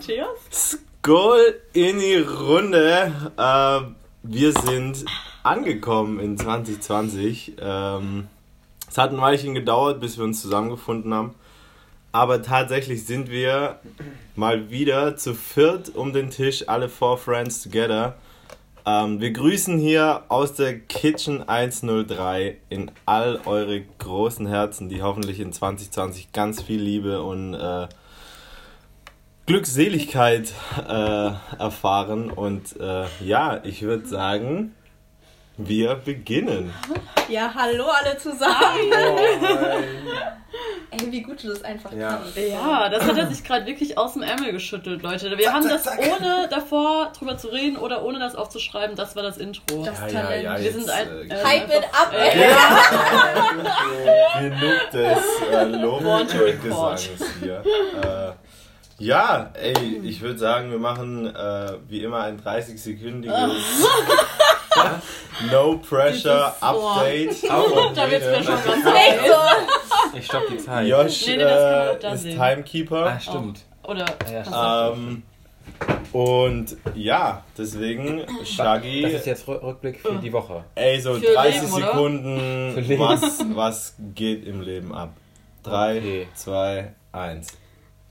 Matthias. Skol in die Runde. Äh, wir sind angekommen in 2020. Ähm, es hat ein Weilchen gedauert, bis wir uns zusammengefunden haben. Aber tatsächlich sind wir mal wieder zu viert um den Tisch, alle four friends together. Ähm, wir grüßen hier aus der Kitchen 103 in all eure großen Herzen, die hoffentlich in 2020 ganz viel Liebe und äh, Glückseligkeit äh, erfahren. Und äh, ja, ich würde sagen, wir beginnen. Ja, hallo alle zusammen. Ey, wie gut du das einfach Ja. kannst. Ja, das hat er sich gerade wirklich aus dem Ärmel geschüttelt, Leute. Wir haben das ohne davor drüber zu reden oder ohne das aufzuschreiben. Das war das Intro. Das Talent. Wir sind ein- äh, Hype it up, Äh, ey. Genug des äh, Want to record. Lobgesangs hier. Äh, ja, ey, ich würde sagen, wir machen äh, wie immer ein 30-sekündiges No Pressure Update. Oh, Da wird's mir schon so. Ich stopp die Zeit. Josh Nee, nee, äh, ist sehen. Timekeeper. Ah, stimmt. Oder Ah, ja, stimmt. Ähm, und ja, deswegen, Shaggy, Das ist jetzt Rü- Rückblick für die Woche. ey, so Für 30 Leben, oder? Sekunden, Für Leben. was, was geht im Leben ab? 3, Okay. 2, 1.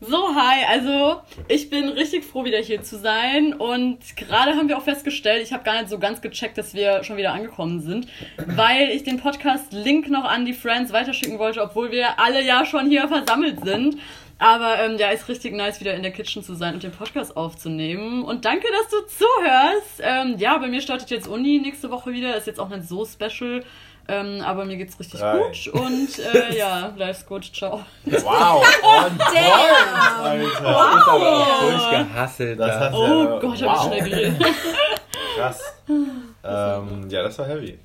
So, hi, also ich bin richtig froh, wieder hier zu sein und gerade haben wir auch festgestellt, ich habe gar nicht so ganz gecheckt, dass wir schon wieder angekommen sind, weil ich den Podcast-Link noch an die Friends weiterschicken wollte, obwohl wir alle ja schon hier versammelt sind. Aber ähm, ja, ist richtig nice, wieder in der Kitchen zu sein und den Podcast aufzunehmen. Und danke, dass du zuhörst. Ähm, ja, bei mir startet jetzt Uni nächste Woche wieder, ist jetzt auch nicht so special. Ähm, aber mir geht's richtig Drei. gut und äh, ja, life's gut, ciao. Wow, on point, Alter. Ist aber auch durchgehasselt. Das da. Oh ja, Gott, hab ich wow, schnell geredet. krass. Ähm, ja, das war heavy.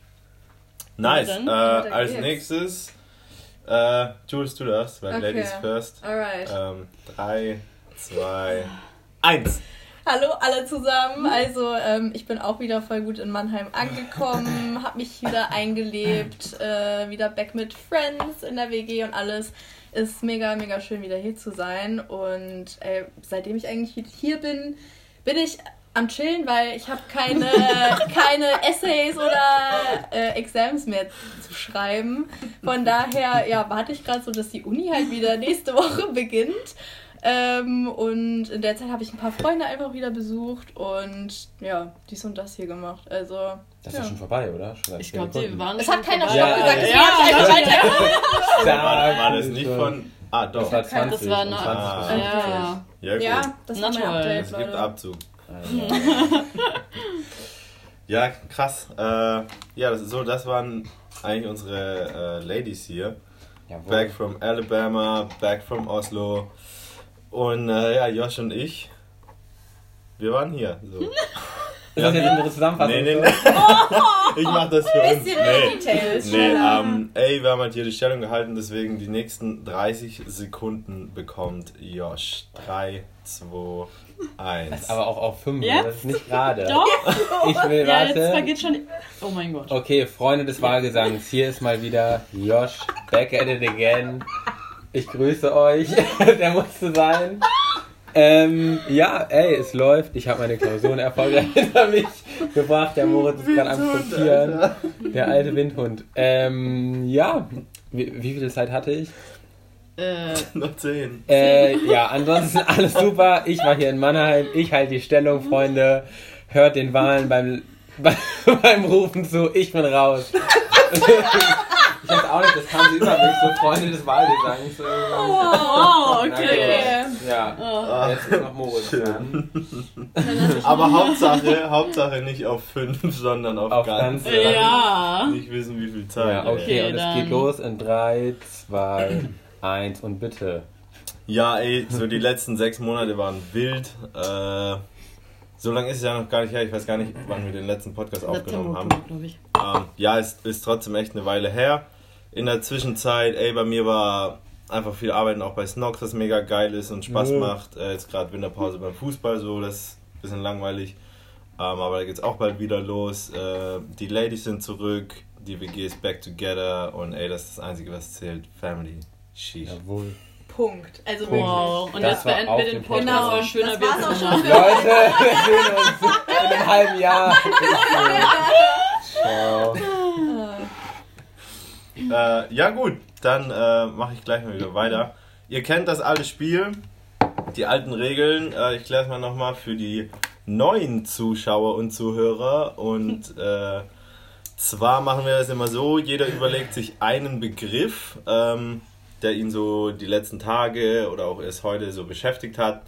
Nice. dann, äh, als geht's. nächstes, äh, Jules, du darfst, weil Okay. Ladies first. Alright. Ähm, 3, 2, 1. Hallo alle zusammen. Also ähm, ich bin auch wieder voll gut in Mannheim angekommen, habe mich wieder eingelebt, äh, wieder back mit Friends in der WG und alles. Ist mega, mega schön wieder hier zu sein. Und äh, seitdem ich eigentlich hier bin, bin ich am Chillen, weil ich habe keine, keine Essays oder äh, Exams mehr zu schreiben. Von daher ja, warte ich gerade so, dass die Uni halt wieder nächste Woche beginnt. Ähm, und in der Zeit habe ich ein paar Freunde einfach wieder besucht und ja, dies und das hier gemacht. Also, Das ist ja. schon vorbei, oder? Schon Ich glaube, die waren Es schon hat keiner vorbei. Stopp Ja, gesagt, deswegen ja, habe ich einfach ja, weiter. War, war das nicht schon- von. Ah, doch. Das war 20 Das war eine- 20 Ah. Ja. 50. Ja. Ja, das war Na mein toll. Update, Es gibt Leute. Abzug. Ja, krass. Äh, ja, das ist so, das waren eigentlich unsere äh, Ladies hier. jawohl. Back from Alabama, back from Oslo. Und äh, ja, Josh und ich, wir waren hier. So. Ist das jetzt unsere Zusammenfassung? Nee, nee, nee. Ich mach das für uns. Bisschen mehr Nee. Details. Nee, ähm, ey, wir haben halt hier die Stellung gehalten, deswegen die nächsten 30 Sekunden bekommt Josh. 3, 2, 1. Aber auch auf 5, Jetzt? das ist nicht gerade. Doch, Ich will, ja, jetzt warte. vergeht schon. Oh mein Gott. Okay, Freunde des Wahlgesangs, hier ist mal wieder Josh, back at it again. Ich grüße euch, der musste sein. Ähm, ja, ey, es läuft. Ich habe meine Klausuren erfolgreich hinter mich gebracht. Der Moritz ist gerade am Kopieren. Der alte Windhund. Ähm, ja, wie, wie viel Zeit hatte ich? Äh, Noch 10. Äh, ja, ansonsten alles super. Ich war hier in Mannheim. Ich halte die Stellung, Freunde. Hört den Wahlen beim, beim, beim Rufen zu. Ich bin raus. Ich weiß auch nicht, das kam so über mich, so Freunde des Wahlgesangs. oh, okay. Okay. Ja, Oh. jetzt ist noch Moritz dran. Aber Hauptsache, Hauptsache nicht auf 5, sondern auf, Auf ganz. ganz, Ja. Nicht wissen, wie viel Zeit. Ja, okay, Okay, und es geht los in 3, 2, 1 und bitte. Ja, ey, so die letzten sechs Monate waren wild. Äh, so lange ist es ja noch gar nicht her. Ich weiß gar nicht, wann wir den letzten Podcast aufgenommen haben. glaube ich. Ähm, ja, es ist trotzdem echt eine Weile her. In der Zwischenzeit, ey, bei mir war einfach viel Arbeiten auch bei Snox, das mega geil ist und Spaß Mhm. macht. Äh, jetzt gerade Winterpause beim Fußball, so, das ist ein bisschen langweilig. Ähm, aber da geht's auch bald wieder los. Äh, die Ladies sind zurück, die WG ist back together und ey, das ist das Einzige, was zählt. Family. Sheesh. Jawohl. Punkt. Also Wow. Und Das jetzt war beenden wir den Podcast. Genau, So ein schöner das war's auch schon Leute, wir sehen uns in einem halben Jahr. Ciao. Äh, ja gut, dann äh, mache ich gleich mal wieder weiter. Ihr kennt das alte Spiel, die alten Regeln. Äh, ich kläre es mal nochmal für die neuen Zuschauer und Zuhörer. Und äh, zwar machen wir das immer so, jeder überlegt sich einen Begriff, ähm, der ihn so die letzten Tage oder auch erst heute so beschäftigt hat.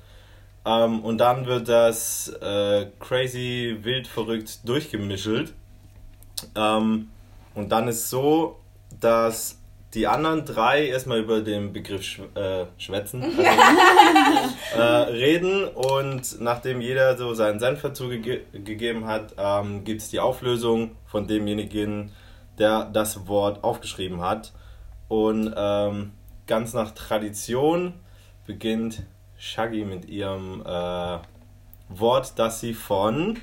Ähm, und dann wird das äh, crazy, wild, verrückt durchgemischelt. Ähm, und dann ist so, dass die anderen drei erstmal über den Begriff schw äh, schwätzen, also, äh, reden und nachdem jeder so seinen Senf dazu gege gegeben hat, ähm, gibt es die Auflösung von demjenigen, der das Wort aufgeschrieben hat. Und ähm, ganz nach Tradition beginnt Shaggy mit ihrem äh, Wort, das sie von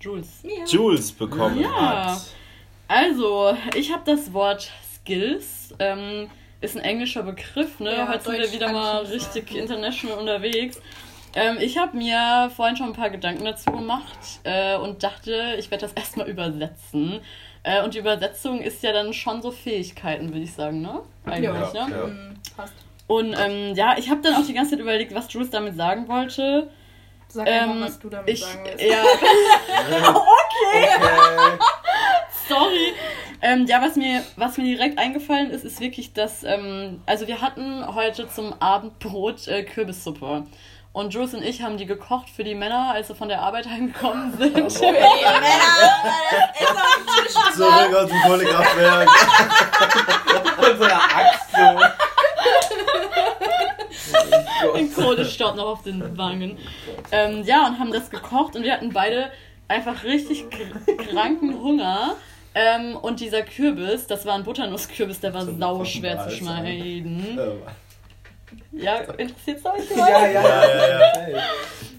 Jules. Jules bekommen Ja. hat. Also, ich habe das Wort Skills. Ähm, ist ein englischer Begriff, ne? Ja, Heute sind wir wieder mal richtig international unterwegs. Ähm, ich habe mir vorhin schon ein paar Gedanken dazu gemacht äh, und dachte, ich werde das erstmal übersetzen. Äh, und die Übersetzung ist ja dann schon so Fähigkeiten, würde ich sagen, ne? Eigentlich, Ja, ne? ja. Mhm, passt. Und ähm, ja, ich habe dann auch die ganze Zeit überlegt, was Jules damit sagen wollte. Sag Ähm, einfach, was du damit ich, sagen willst. ja, Okay. Sorry. Ähm, ja, was mir, was mir direkt eingefallen ist, ist wirklich, dass, ähm, also wir hatten heute zum Abendbrot äh, Kürbissuppe. Und Jules und ich haben die gekocht für die Männer, als sie von der Arbeit heimgekommen sind. Zurück aus dem Kohlekraftwerk. Mit so einer Axt so. Den Kohlestaub noch auf den Wangen. Ähm, ja, und haben das gekocht und wir hatten beide einfach richtig kr- kranken Hunger. Ähm, und dieser Kürbis, das war ein Butternusskürbis, der war Zum sau schwer zu schneiden. Äh, Ja, interessiert es euch? Ja, ja, Ja, ja, ja.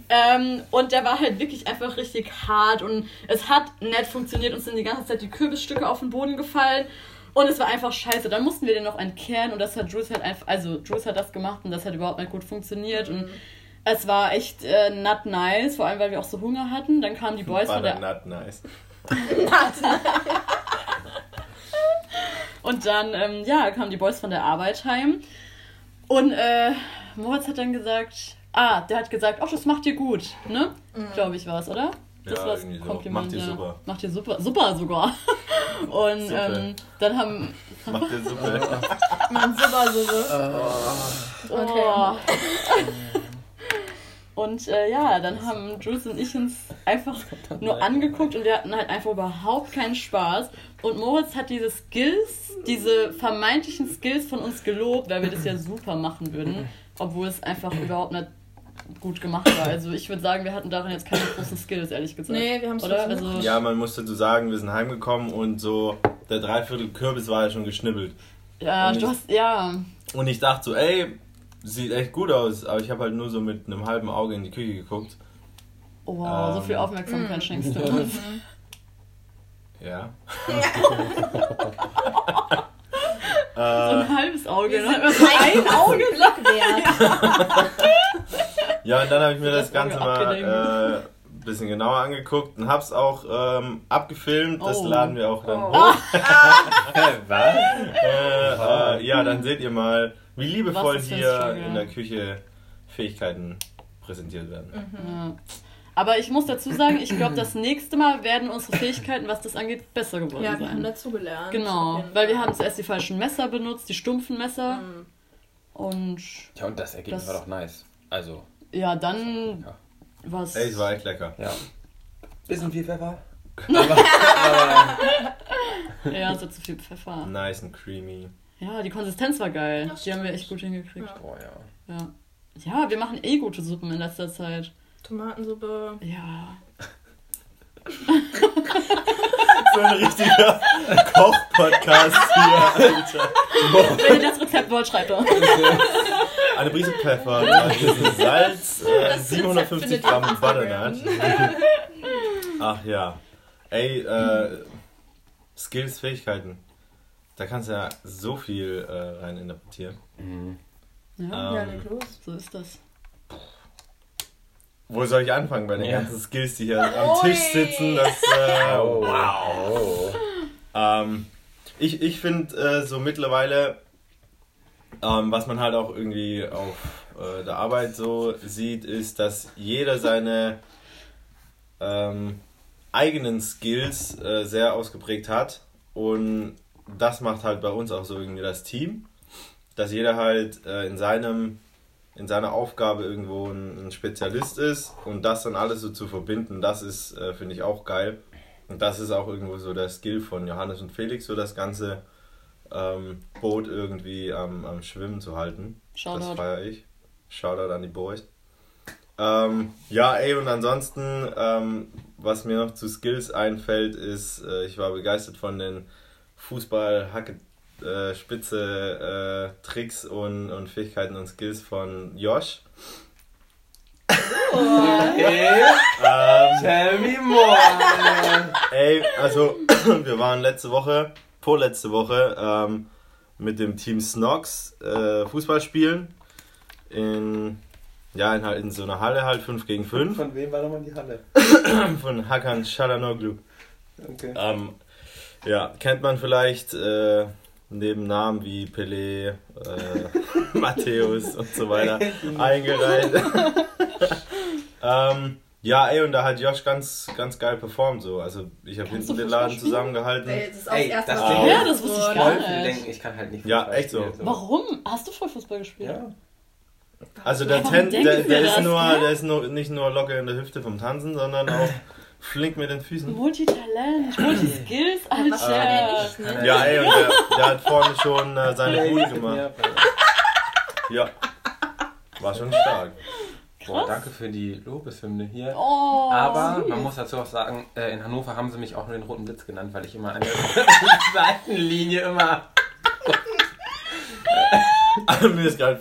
Ähm, und der war halt wirklich einfach richtig hart und es hat nett funktioniert. Uns sind die ganze Zeit die Kürbisstücke auf den Boden gefallen und es war einfach scheiße. Dann mussten wir den noch entkehren und das hat Jules halt einfach, also Jules hat das gemacht und das hat überhaupt nicht gut funktioniert und es war echt äh, not nice, vor allem weil wir auch so Hunger hatten. Dann kamen die Boys von der Butternut nice. Und dann, ähm, ja, kamen die Boys von der Arbeit heim. Und äh, Moritz hat dann gesagt, ah, der hat gesagt, ach, das macht dir gut, ne? Glaube ich war es, oder? Das Ja, war das irgendwie so. Kompliment. Macht dir ja. super. Macht dir super. Super sogar. Und Super. ähm, dann haben. Macht dir Suppe. Man, super, super. Oh. Und äh, ja, dann haben Jules und ich uns einfach nur angeguckt und wir hatten halt einfach überhaupt keinen Spaß. Und Moritz hat diese Skills, diese vermeintlichen Skills von uns gelobt, weil wir das ja super machen würden, obwohl es einfach überhaupt nicht gut gemacht war. Also ich würde sagen, wir hatten darin jetzt keine großen Skills, ehrlich gesagt. Nee, wir Oder? versucht. Also, Ja, man muss dazu sagen, wir sind heimgekommen und so der Dreiviertel Kürbis war ja schon geschnibbelt. ja, Und du ich- hast, ja, Und ich dachte so, ey, sieht echt gut aus, aber ich habe halt nur so mit einem halben Auge in die Küche geguckt. wow, so Ähm. viel Aufmerksamkeit schenkst du uns. Ja. So äh, ein halbes Auge, ne? ein Augenblick wert. ja, und dann habe ich mir das Das Auge Ganze mal abgelenkt. äh, ein bisschen genauer angeguckt und hab's auch ähm, abgefilmt. Das Oh. laden wir auch dann Oh. hoch. Was? Äh, äh, ja, dann seht ihr mal, wie liebevoll Struggle. in der Küche Fähigkeiten präsentiert werden. Ja. Aber ich muss dazu sagen, ich glaube, das nächste Mal werden unsere Fähigkeiten, was das angeht, besser geworden Ja, wir haben sein. dazugelernt. Genau, weil wir haben zuerst die falschen Messer benutzt, die stumpfen Messer. Mhm. Und Ja, und das Ergebnis Das- war doch nice. Also, ja, dann Ja. was. Ey, es war echt lecker. ja. Bisschen viel Pfeffer. Ja, so zu viel Pfeffer. Nice and creamy. Ja, die Konsistenz war geil. Das Die haben wir echt gut hingekriegt. Ja. Boah, ja. Ja. Ja, wir machen eh gute Suppen in letzter Zeit. Tomatensuppe. Ja. So ein richtiger Koch-Podcast hier, Alter. Wenn ihr das Rezept wollt, schreibt doch. Eine Prise Pfeffer, bisschen Salz, äh, Das 750 Rezept findet ihr Gramm. Butternut. Ach ja. Ey, äh, Skills, Fähigkeiten. Da kannst du ja so viel äh, rein interpretieren. Mhm. Ja, Ja, Ähm, leg los. so ist das. Wo soll ich anfangen bei den Ja. ganzen Skills, die hier am. Tisch sitzen? Das, äh, Oh, wow. Ähm, ich ich finde äh, so mittlerweile, ähm, was man halt auch irgendwie auf äh, der Arbeit so sieht, ist, dass jeder seine ähm, eigenen Skills äh, sehr ausgeprägt hat. Und das macht halt bei uns auch so irgendwie das Team, dass jeder halt äh, in seinem in seiner Aufgabe irgendwo ein, ein Spezialist ist und das dann alles so zu verbinden, das ist, äh, finde ich, auch geil. Und das ist auch irgendwo so der Skill von Johannes und Felix, so das ganze ähm, Boot irgendwie am, am Schwimmen zu halten. Das Shoutout. feiere ich. Shoutout an die Boys. Ähm, ja, ey, und ansonsten, ähm, was mir noch zu Skills einfällt, ist, äh, ich war begeistert von den Fußball-Hacke. Äh, spitze äh, Tricks und, und Fähigkeiten und Skills von Josh. Okay. Ähm, Tell me more. Ey, also wir waren letzte Woche, vorletzte Woche, ähm, mit dem Team Snox äh, Fußball spielen. In, ja, in, halt in so einer Halle halt 5 gegen 5 Von wem war nochmal die Halle? von Hakan Shalanoglu. Okay. Ähm, ja, kennt man vielleicht äh, neben Namen wie Pelé, äh, Matthäus und so weiter eingereiht. ähm, ja, ey, und da hat Josh ganz, ganz geil performt so. Also ich habe hinten den Laden spielen? zusammengehalten. Ey, das ist auch Ey, das erste das Mal. Ding- Ja, das wusste ich gar nicht. denken, ich kann halt nicht Ja, echt so. spielen, Warum? Hast du voll Fußball gespielt? Ja. Also der, Ten, der, der, ist nur, ne? der ist nur nicht nur locker in der Hüfte vom Tanzen, sondern auch flink mit den Füßen. Multitalent, Multiskills, er Alter. nicht, ne? Ja, ey, und der, der hat vorne schon äh, seine Bude gemacht. Ja. War schon stark. Boah, danke für die Lobeshymne hier. Oh, Aber süß. man muss dazu auch sagen, äh, in Hannover haben sie mich auch nur den roten Blitz genannt, weil ich immer an der Seitenlinie immer. Mir ist gerade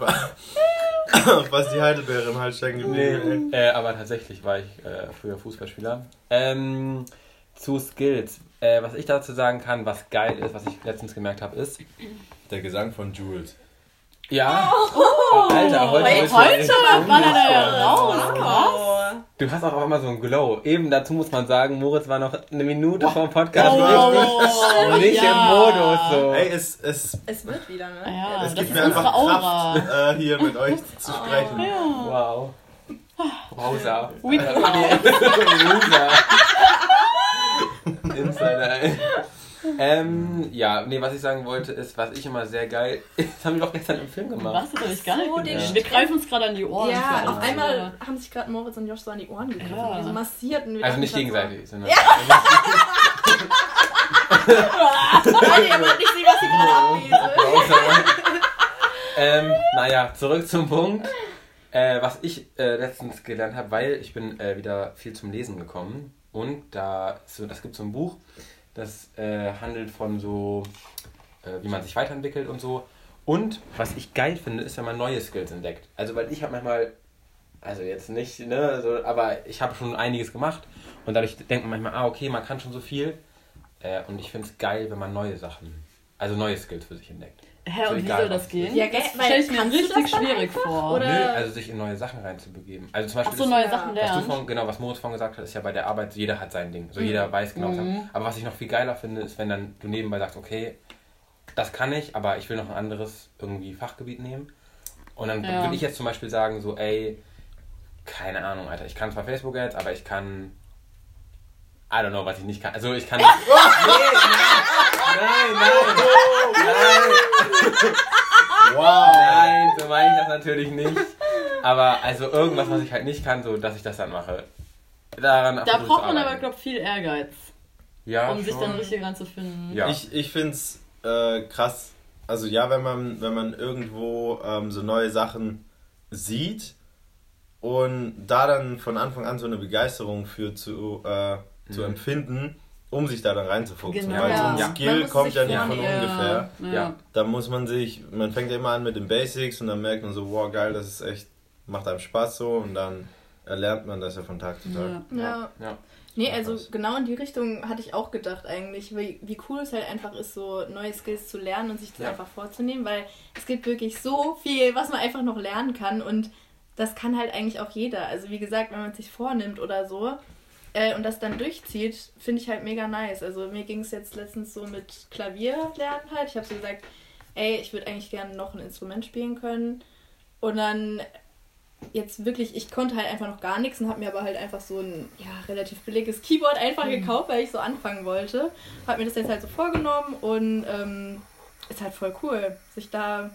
was die Heidelbeere im Hals stecken geblieben. ey. Äh, aber tatsächlich war ich äh, früher Fußballspieler. Ähm, zu Skills. Äh, was ich dazu sagen kann, was geil ist, was ich letztens gemerkt habe, ist. Der Gesang von Jules. Ja. Oh, Alter, heute, wait, Heute echt ballert er raus, krass. Du hast auch immer so einen Glow. Eben dazu muss man sagen, Moritz war noch eine Minute vor dem Podcast Oh, nicht ja. im Modus. So. Ey, es, es, Es wird wieder, ne? Ja, es gibt ist mir einfach Aura. Kraft, äh, hier mit euch zu sprechen. Ja. Wow. Wowza. We Loser. Insider, ey. Ähm, ja, nee, was ich sagen wollte, ist, was ich immer sehr geil. Das haben wir doch gestern im Film gemacht. Was? Das habe ich gar nicht So, den gesehen. Wir greifen uns gerade an die Ohren. Ja, auf einmal haben sich gerade Moritz und Josh so an die Ohren gegriffen. Ja. Die so massierten. Also nicht gegenseitig, sondern. So, Leute, ihr wollt nicht sehen, was sie gerade abbietet. ähm, naja, zurück zum Punkt. Äh, was ich äh, letztens gelernt habe, weil ich bin äh, wieder viel zum Lesen gekommen und da ist so, das gibt so ein Buch, das äh, handelt von so, äh, wie man sich weiterentwickelt und so. Und was ich geil finde, ist, wenn man neue Skills entdeckt. Also weil ich habe manchmal, also jetzt nicht, ne, so, aber ich habe schon einiges gemacht und dadurch denkt man manchmal, ah okay, man kann schon so viel. Äh, und ich finde es geil, wenn man neue Sachen, also neue Skills für sich entdeckt. Hä, So und wie soll das gehen? Ja, gell, das weil stelle ich mir du richtig schwierig vor. oder? Nö, also sich in neue Sachen reinzubegeben. Also zum Ach Beispiel so, ist- neue Ja. Sachen was du lernen. von, genau, was Moritz von gesagt hat, ist ja bei der Arbeit, jeder hat sein Ding. So Mhm. jeder weiß genau, was er Mhm. Aber was ich noch viel geiler finde, ist, wenn dann du nebenbei sagst, okay, das kann ich, aber ich will noch ein anderes irgendwie Fachgebiet nehmen. Und dann Ja. würde ich jetzt zum Beispiel sagen, so, ey, keine Ahnung, Alter, ich kann zwar Facebook Ads, aber ich kann. I don't know, was ich nicht kann. Also ich kann. nee, nein, nein, nein, Wow. nein, so meine ich das natürlich nicht. Aber also irgendwas, was ich halt nicht kann, so dass ich das dann mache. Daran Da braucht man aber, glaube ich, viel Ehrgeiz, ja, um sich schon. dann richtig reinzufinden. Ja. Ich, ich finde es äh, krass. Also ja, wenn man, wenn man irgendwo ähm, so neue Sachen sieht und da dann von Anfang an so eine Begeisterung für zu, äh, zu Mhm. empfinden, um sich da dann reinzufuchsen. Genau. Weil so ein Ja. Skill kommt ja nicht von ungefähr. Ja. Ja. Da muss man sich, man fängt ja immer an mit den Basics und dann merkt man so, wow geil, das ist echt, macht einem Spaß so und dann erlernt man das ja von Tag zu Tag. Ja. Ja. Ja. Nee, also genau in die Richtung hatte ich auch gedacht eigentlich, wie, wie cool es halt einfach ist, so neue Skills zu lernen und sich das Ja. einfach vorzunehmen, weil es gibt wirklich so viel, was man einfach noch lernen kann und das kann halt eigentlich auch jeder. Also wie gesagt, wenn man es sich vornimmt oder so äh, und das dann durchzieht, finde ich halt mega nice. Also mir ging es jetzt letztens so mit Klavier lernen halt. Ich habe so gesagt, ey, ich würde eigentlich gerne noch ein Instrument spielen können und dann jetzt wirklich, ich konnte halt einfach noch gar nichts und habe mir aber halt einfach so ein ja, relativ billiges Keyboard einfach gekauft, weil ich so anfangen wollte. Habe mir das jetzt halt so vorgenommen und ähm, ist halt voll cool, sich da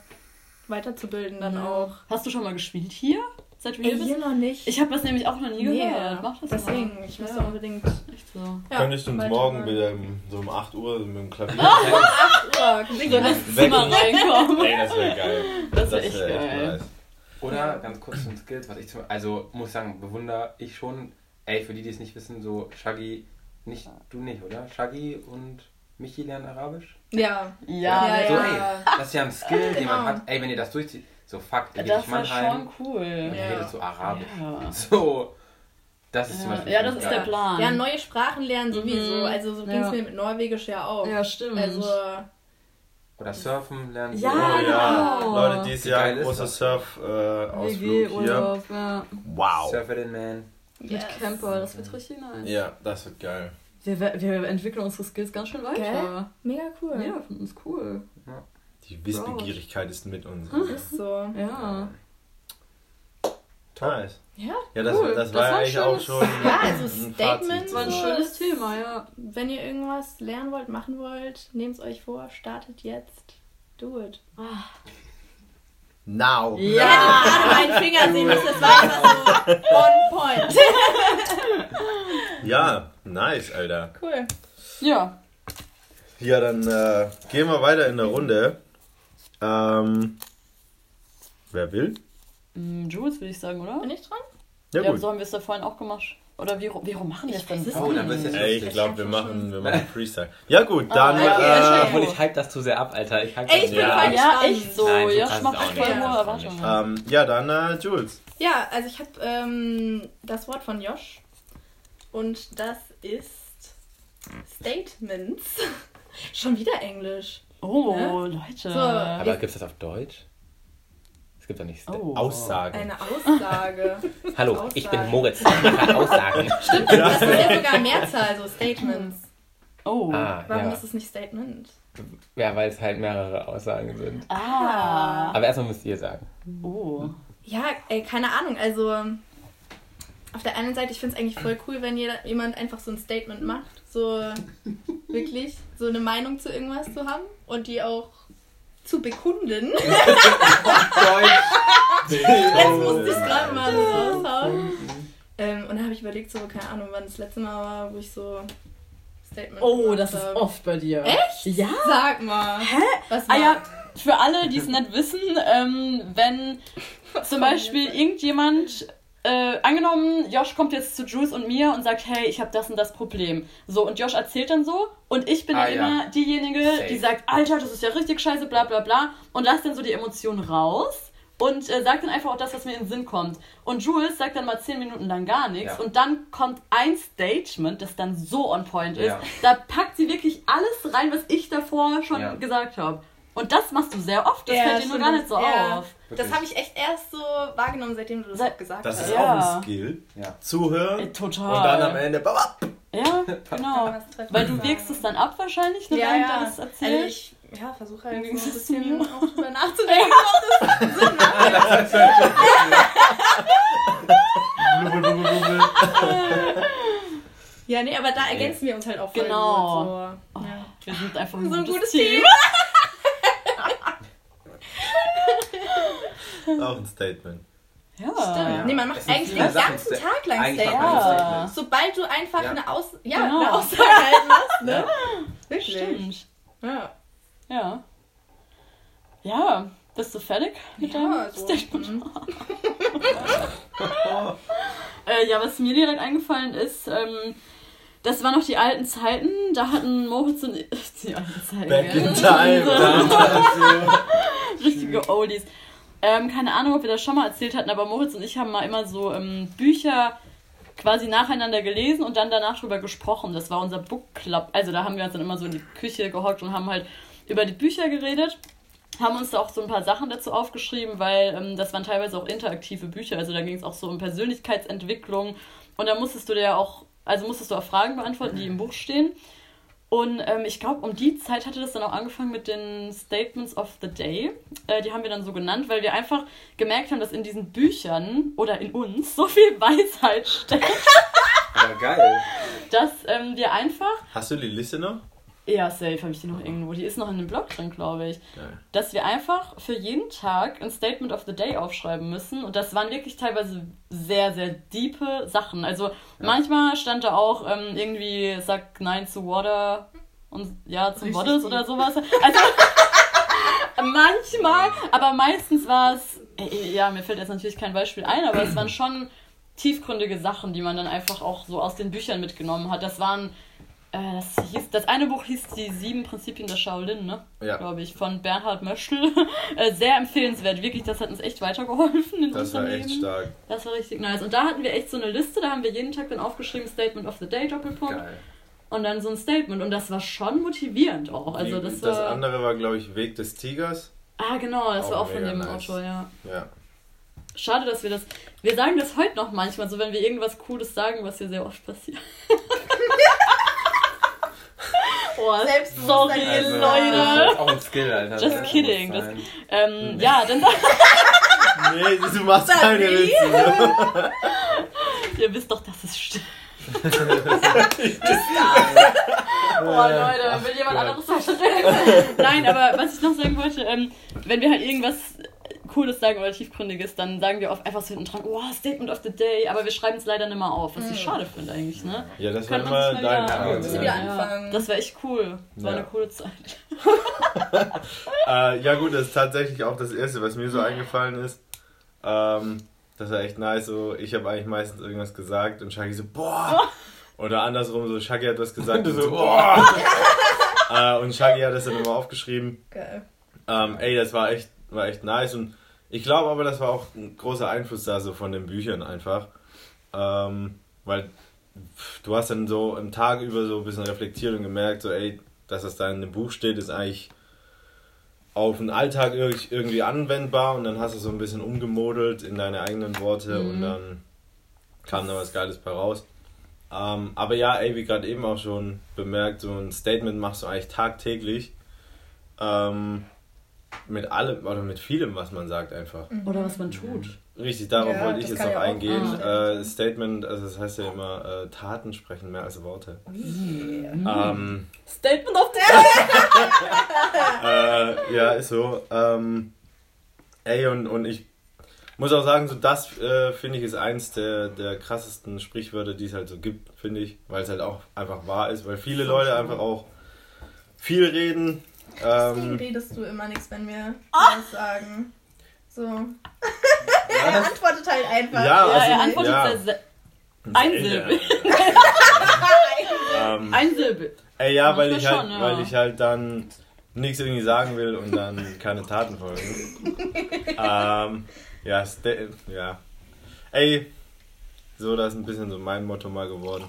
weiterzubilden dann auch. Hast du schon mal gespielt hier? Seit du hier Ey, bist? hier noch nicht. Ich habe das nämlich auch noch nie Nee, gehört. Mach das deswegen, mal. ich müsste ja. unbedingt. Echt so. Ja, Könntest du uns morgen wieder um- so um 8 Uhr mit dem Klavier Ja, So in das Zimmer reinkommen. Ey, das wäre geil. Das wär echt geil. nice. Oder ganz kurz zum Skills, was ich zum Also muss ich sagen, bewundere ich schon. Ey, für die, die es nicht wissen, so Shaggy, nicht du nicht, oder? Shaggy und Michi lernen Arabisch? Ja. Ja, Ja, so, ja. ey, das ist ja ein Skill, den man Genau. hat. Ey, wenn ihr das durchzieht, so fuck, ihr geht das durch war Mannheim schon cool. und Ja. redet so Arabisch. Ja. So, das ist zum Ja, Beispiel. ja, das ist geil. der Plan. Ja, neue Sprachen lernen sowieso. Mhm. Also so ging es Ja. mir mit Norwegisch ja auch. Ja, stimmt. Also, Oder Surfen lernen. Ja, Oh ja, genau. Leute, dieses Jahr ist großer das? Surf-Ausflug hier. WG-Urlaub, ja. Wow. Surfer den Man. Mit yes. Camper, das wird richtig nice. Ja, das wird geil. Wir, wir entwickeln unsere Skills ganz schön weiter. Mega cool. Ja, wir finden es cool. Die Wissbegierigkeit ist mit uns. Ist so. Ja. Nice. Ja, Ja, das, Cool. das Das war ja eigentlich auch schon Ja, also ein Statement. War ein schönes Thema, ja. Wenn ihr irgendwas lernen wollt, machen wollt, nehmt es euch vor, startet jetzt. Do it. Now. Ihr hättet gerade meinen Finger sehen müssen, das war einfach so on point. Ja, nice, Alter. Cool. Ja. Ja, dann äh, gehen wir weiter in der Runde. Ähm, wer will? Mm, Jules, würde ich sagen, oder? Bin ich dran? Ja, Ja, gut. so haben wir es da vorhin auch gemacht. Oder wie, wie rum machen wir Ich denn? Oh, dann Ey, ich glaube, wir machen, wir machen Freestyle. Ja, gut, dann. ja, okay, äh. Obwohl ich hype das zu sehr ab, Alter. Ich hype Ey, das ich bin Ja. voll Ja, echt so. Nein, so ja, ich auch voll nicht. hohe Ja, Erwartungen. ähm, ja, dann äh, Jules. Ja, also ich habe ähm, das Wort von Josh und das ist Statements. Schon wieder Englisch. Oh, Ja? Leute. So. Aber gibt's das auf Deutsch? Es gibt doch nicht. Oh. Aussagen. Eine Aussage. Hallo, ich bin. Moritz. Ich mache Aussagen. Stimmt, das ist ja sogar Mehrzahl, so Statements. Oh. Ah, Warum ja. ist es nicht Statement? Ja, weil es halt mehrere Aussagen sind. Ah. Aber erstmal müsst ihr sagen. Oh. Ja, ey, keine Ahnung. Also, auf der einen Seite, ich finde es eigentlich voll cool, wenn jeder, jemand einfach so ein Statement macht. So, wirklich, so eine Meinung zu irgendwas zu haben und die auch zu bekunden. Jetzt musste ich gerade mal so raushauen. Ähm, und dann habe ich überlegt, so, keine Ahnung, wann das letzte Mal war, wo ich so Statement Oh, gemacht das ist hab. oft bei dir. Echt? Ja. Sag mal. Hä? Was Ah war? ja, für alle, die es nicht wissen, ähm, wenn zum Beispiel irgendjemand, äh, angenommen, Josh kommt jetzt zu Jules und mir und sagt, hey, ich habe das und das Problem. So, und Josh erzählt dann so und ich bin Ah, dann ja. immer diejenige, Safe. die sagt, Alter, das ist ja richtig scheiße, bla bla bla und lasst dann so die Emotionen raus. Und äh, sagt dann einfach auch das, was mir in den Sinn kommt. Und Jules sagt dann mal 10 Minuten lang gar nichts. Ja. Und dann kommt ein Statement, das dann so on point ist. Ja. Da packt sie wirklich alles rein, was ich davor schon Ja. gesagt habe. Und das machst du sehr oft. Das Ja, fällt dir nur gar nicht so Ja. Auf. Das Wirklich. habe ich echt erst so wahrgenommen, seitdem du das auch gesagt Das hast. ist Ja. auch ein Skill. Ja. Zuhören. Ey, total. Und dann am Ende. babab. Ja, genau. Weil du wirkst es dann ab wahrscheinlich, ne, ja, während ja. das erzählt. Also ich ja, versuche halt so ein bisschen auch drüber nachzudenken, ob das Sinn macht. Ja, nee, aber da ergänzen wir uns halt auch voll Genau. gut. So. Ja. Wir sind einfach So ein gutes Team. Auch ein Statement. Ja. Ja. Nee, man macht eigentlich den ganzen Tag lang Statements. Ja. Sobald du einfach Ja. eine, Aus ja, Genau. eine Aussage halten hast, ne? Wirklich. Stimmt. Ja. Ja. Ja. Bist du fertig mit Ja, deinem so. Statement? Mhm. Äh, ja, was mir direkt eingefallen ist, ähm, das waren noch die alten Zeiten. Da hatten Moritz und die alten Zeiten. Back in time. Richtige Oldies. Ähm, keine Ahnung, ob wir das schon mal erzählt hatten, aber Moritz und ich haben mal immer so ähm, Bücher quasi nacheinander gelesen und dann danach drüber gesprochen. Das war unser Book Club. Also da haben wir uns dann immer so in die Küche gehockt und haben halt über die Bücher geredet. Haben uns da auch so ein paar Sachen dazu aufgeschrieben, weil ähm, das waren teilweise auch interaktive Bücher. Also da ging es auch so um Persönlichkeitsentwicklung. Und da musstest du dir ja auch, also musstest du auch Fragen beantworten, die im Buch stehen. Und ähm, ich glaube, um die Zeit hatte das dann auch angefangen mit den Statements of the Day. Äh, die haben wir dann so genannt, weil wir einfach gemerkt haben, dass in diesen Büchern oder in uns so viel Weisheit steckt, Aber geil. dass ähm, wir einfach. Hast du die Liste noch? Ja, safe habe ich die noch irgendwo. Die ist noch in dem Blog drin, glaube ich. Geil. Dass wir einfach für jeden Tag ein Statement of the Day aufschreiben müssen. Und das waren wirklich teilweise sehr, sehr diepe Sachen. Also manchmal stand da auch ähm, irgendwie, sag Nein zu Water und Ja zum deep. oder sowas. Also manchmal, aber meistens war es, äh, ja, mir fällt jetzt natürlich kein Beispiel ein, aber es waren schon tiefgründige Sachen, die man dann einfach auch so aus den Büchern mitgenommen hat. Das waren, äh, das hieß, das eine Buch hieß die sieben Prinzipien der Shaolin, ne? Ja. Glaube ich, von Bernhard Möschel. äh, sehr empfehlenswert, wirklich, das hat uns echt weitergeholfen in Das war unserem echt Leben. stark. Das war richtig nice. Und da hatten wir echt so eine Liste, da haben wir jeden Tag dann aufgeschrieben, Statement of the Day, Doppelpunkt. Geil. Und dann so ein Statement. Und das war schon motivierend auch. Also das das war. andere war, glaube ich, Weg des Tigers. Ah, genau, das Auch war auch von dem nice. Autor, ja. Ja. Schade, dass wir das. Wir sagen das heute noch manchmal, so wenn wir irgendwas Cooles sagen, was hier sehr oft passiert. oh, Selbstbewusstsein sorry, Also, Leute. Das ist auch ein Skill, Alter. Just Das kidding, das-. Ähm, ja, dann Nee, du machst keine Sorry. Witze. ihr wisst doch, dass es stimmt. oh Leute, will jemand anderes sagen? Nein, aber was ich noch sagen wollte, ähm, wenn wir halt irgendwas Cooles sagen oder Tiefgründiges, dann sagen wir oft einfach so hinten dran, oh, Statement of the Day, aber wir schreiben es leider nicht mehr auf, was ich schade finde eigentlich, ne? Ja, das war immer dein wir wieder anfangen. Das war echt cool. Das war Ja. eine coole Zeit. Äh, ja gut, das ist tatsächlich auch das Erste, was mir so eingefallen ist. Ähm, das war echt nice. So, ich habe eigentlich meistens irgendwas gesagt und Shaggy so, boah! Oder andersrum, so Shaggy hat was gesagt und so, boah! äh, und Shaggy hat das dann immer aufgeschrieben. Geil. Ähm, ey, das war echt, war echt nice und ich glaube aber, das war auch ein großer Einfluss da so von den Büchern einfach. Ähm, weil du hast dann so im Tag über so ein bisschen reflektiert und gemerkt, so ey, dass das da in dem Buch steht, ist eigentlich auf den Alltag irg- irgendwie anwendbar und dann hast du so ein bisschen umgemodelt in deine eigenen Worte und Mhm. dann kam da was Geiles bei raus. Ähm, aber ja, ey, wie gerade eben auch schon bemerkt, so ein Statement machst du eigentlich tagtäglich. Ähm, mit allem oder mit vielem, was man sagt einfach. Oder was man tut. Richtig, darauf Ja, wollte ich jetzt noch eingehen. Äh, Statement, also das heißt ja immer, äh, Taten sprechen mehr als Worte. Yeah. Ähm, Statement of the äh, ja, ist so. Ähm, ey, und, und ich muss auch sagen, so das äh, finde ich ist eins der, der krassesten Sprichwörter, die es halt so gibt, finde ich, weil es halt auch einfach wahr ist, weil viele Leute einfach auch viel reden. Deswegen Ähm, redest du immer nichts, wenn wir Ah! was sagen. So. er antwortet halt einfach. Ja, Ja, also, er antwortet ja. sehr, sehr einsilbig. ähm, Einsilbig. Ey, ja, weil ich, halt, schon, ja. weil ich halt dann nichts irgendwie sagen will und dann keine Taten folgen. ähm, ja, ja. Ey, so, das ist ein bisschen so mein Motto mal geworden.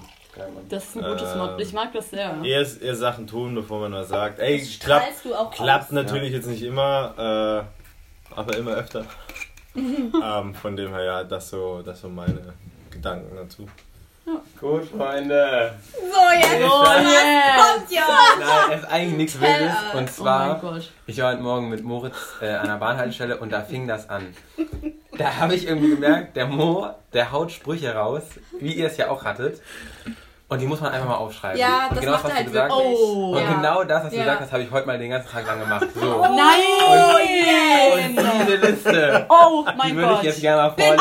Das ist ein gutes Ähm, Motto. Ich mag das sehr. Eher, eher Sachen tun, bevor man was sagt. Ey, Das klappt, du auch klappt aus. natürlich jetzt nicht immer, äh, aber immer öfter. ähm, von dem her, ja, das so, das so meine Gedanken dazu. Gut, Freunde. So, jetzt. Oh, was yes. kommt ja? Nein, es ist eigentlich nichts Wildes. Und oh zwar, Gott. ich war heute Morgen mit Moritz äh, an der Bahnhaltestelle und da fing das an. Da habe ich irgendwie gemerkt, der Mo, der haut Sprüche raus, wie ihr es ja auch hattet. Und die muss man einfach mal aufschreiben. Ja, und das genau macht was er halt du gesagt wirklich. hast. Oh. Und Ja. genau das, was du Ja. gesagt hast, habe ich heute mal den ganzen Tag lang gemacht. So. Nein! Und diese Liste, Oh die mein würde ich Gott. jetzt gerne mal vorlesen.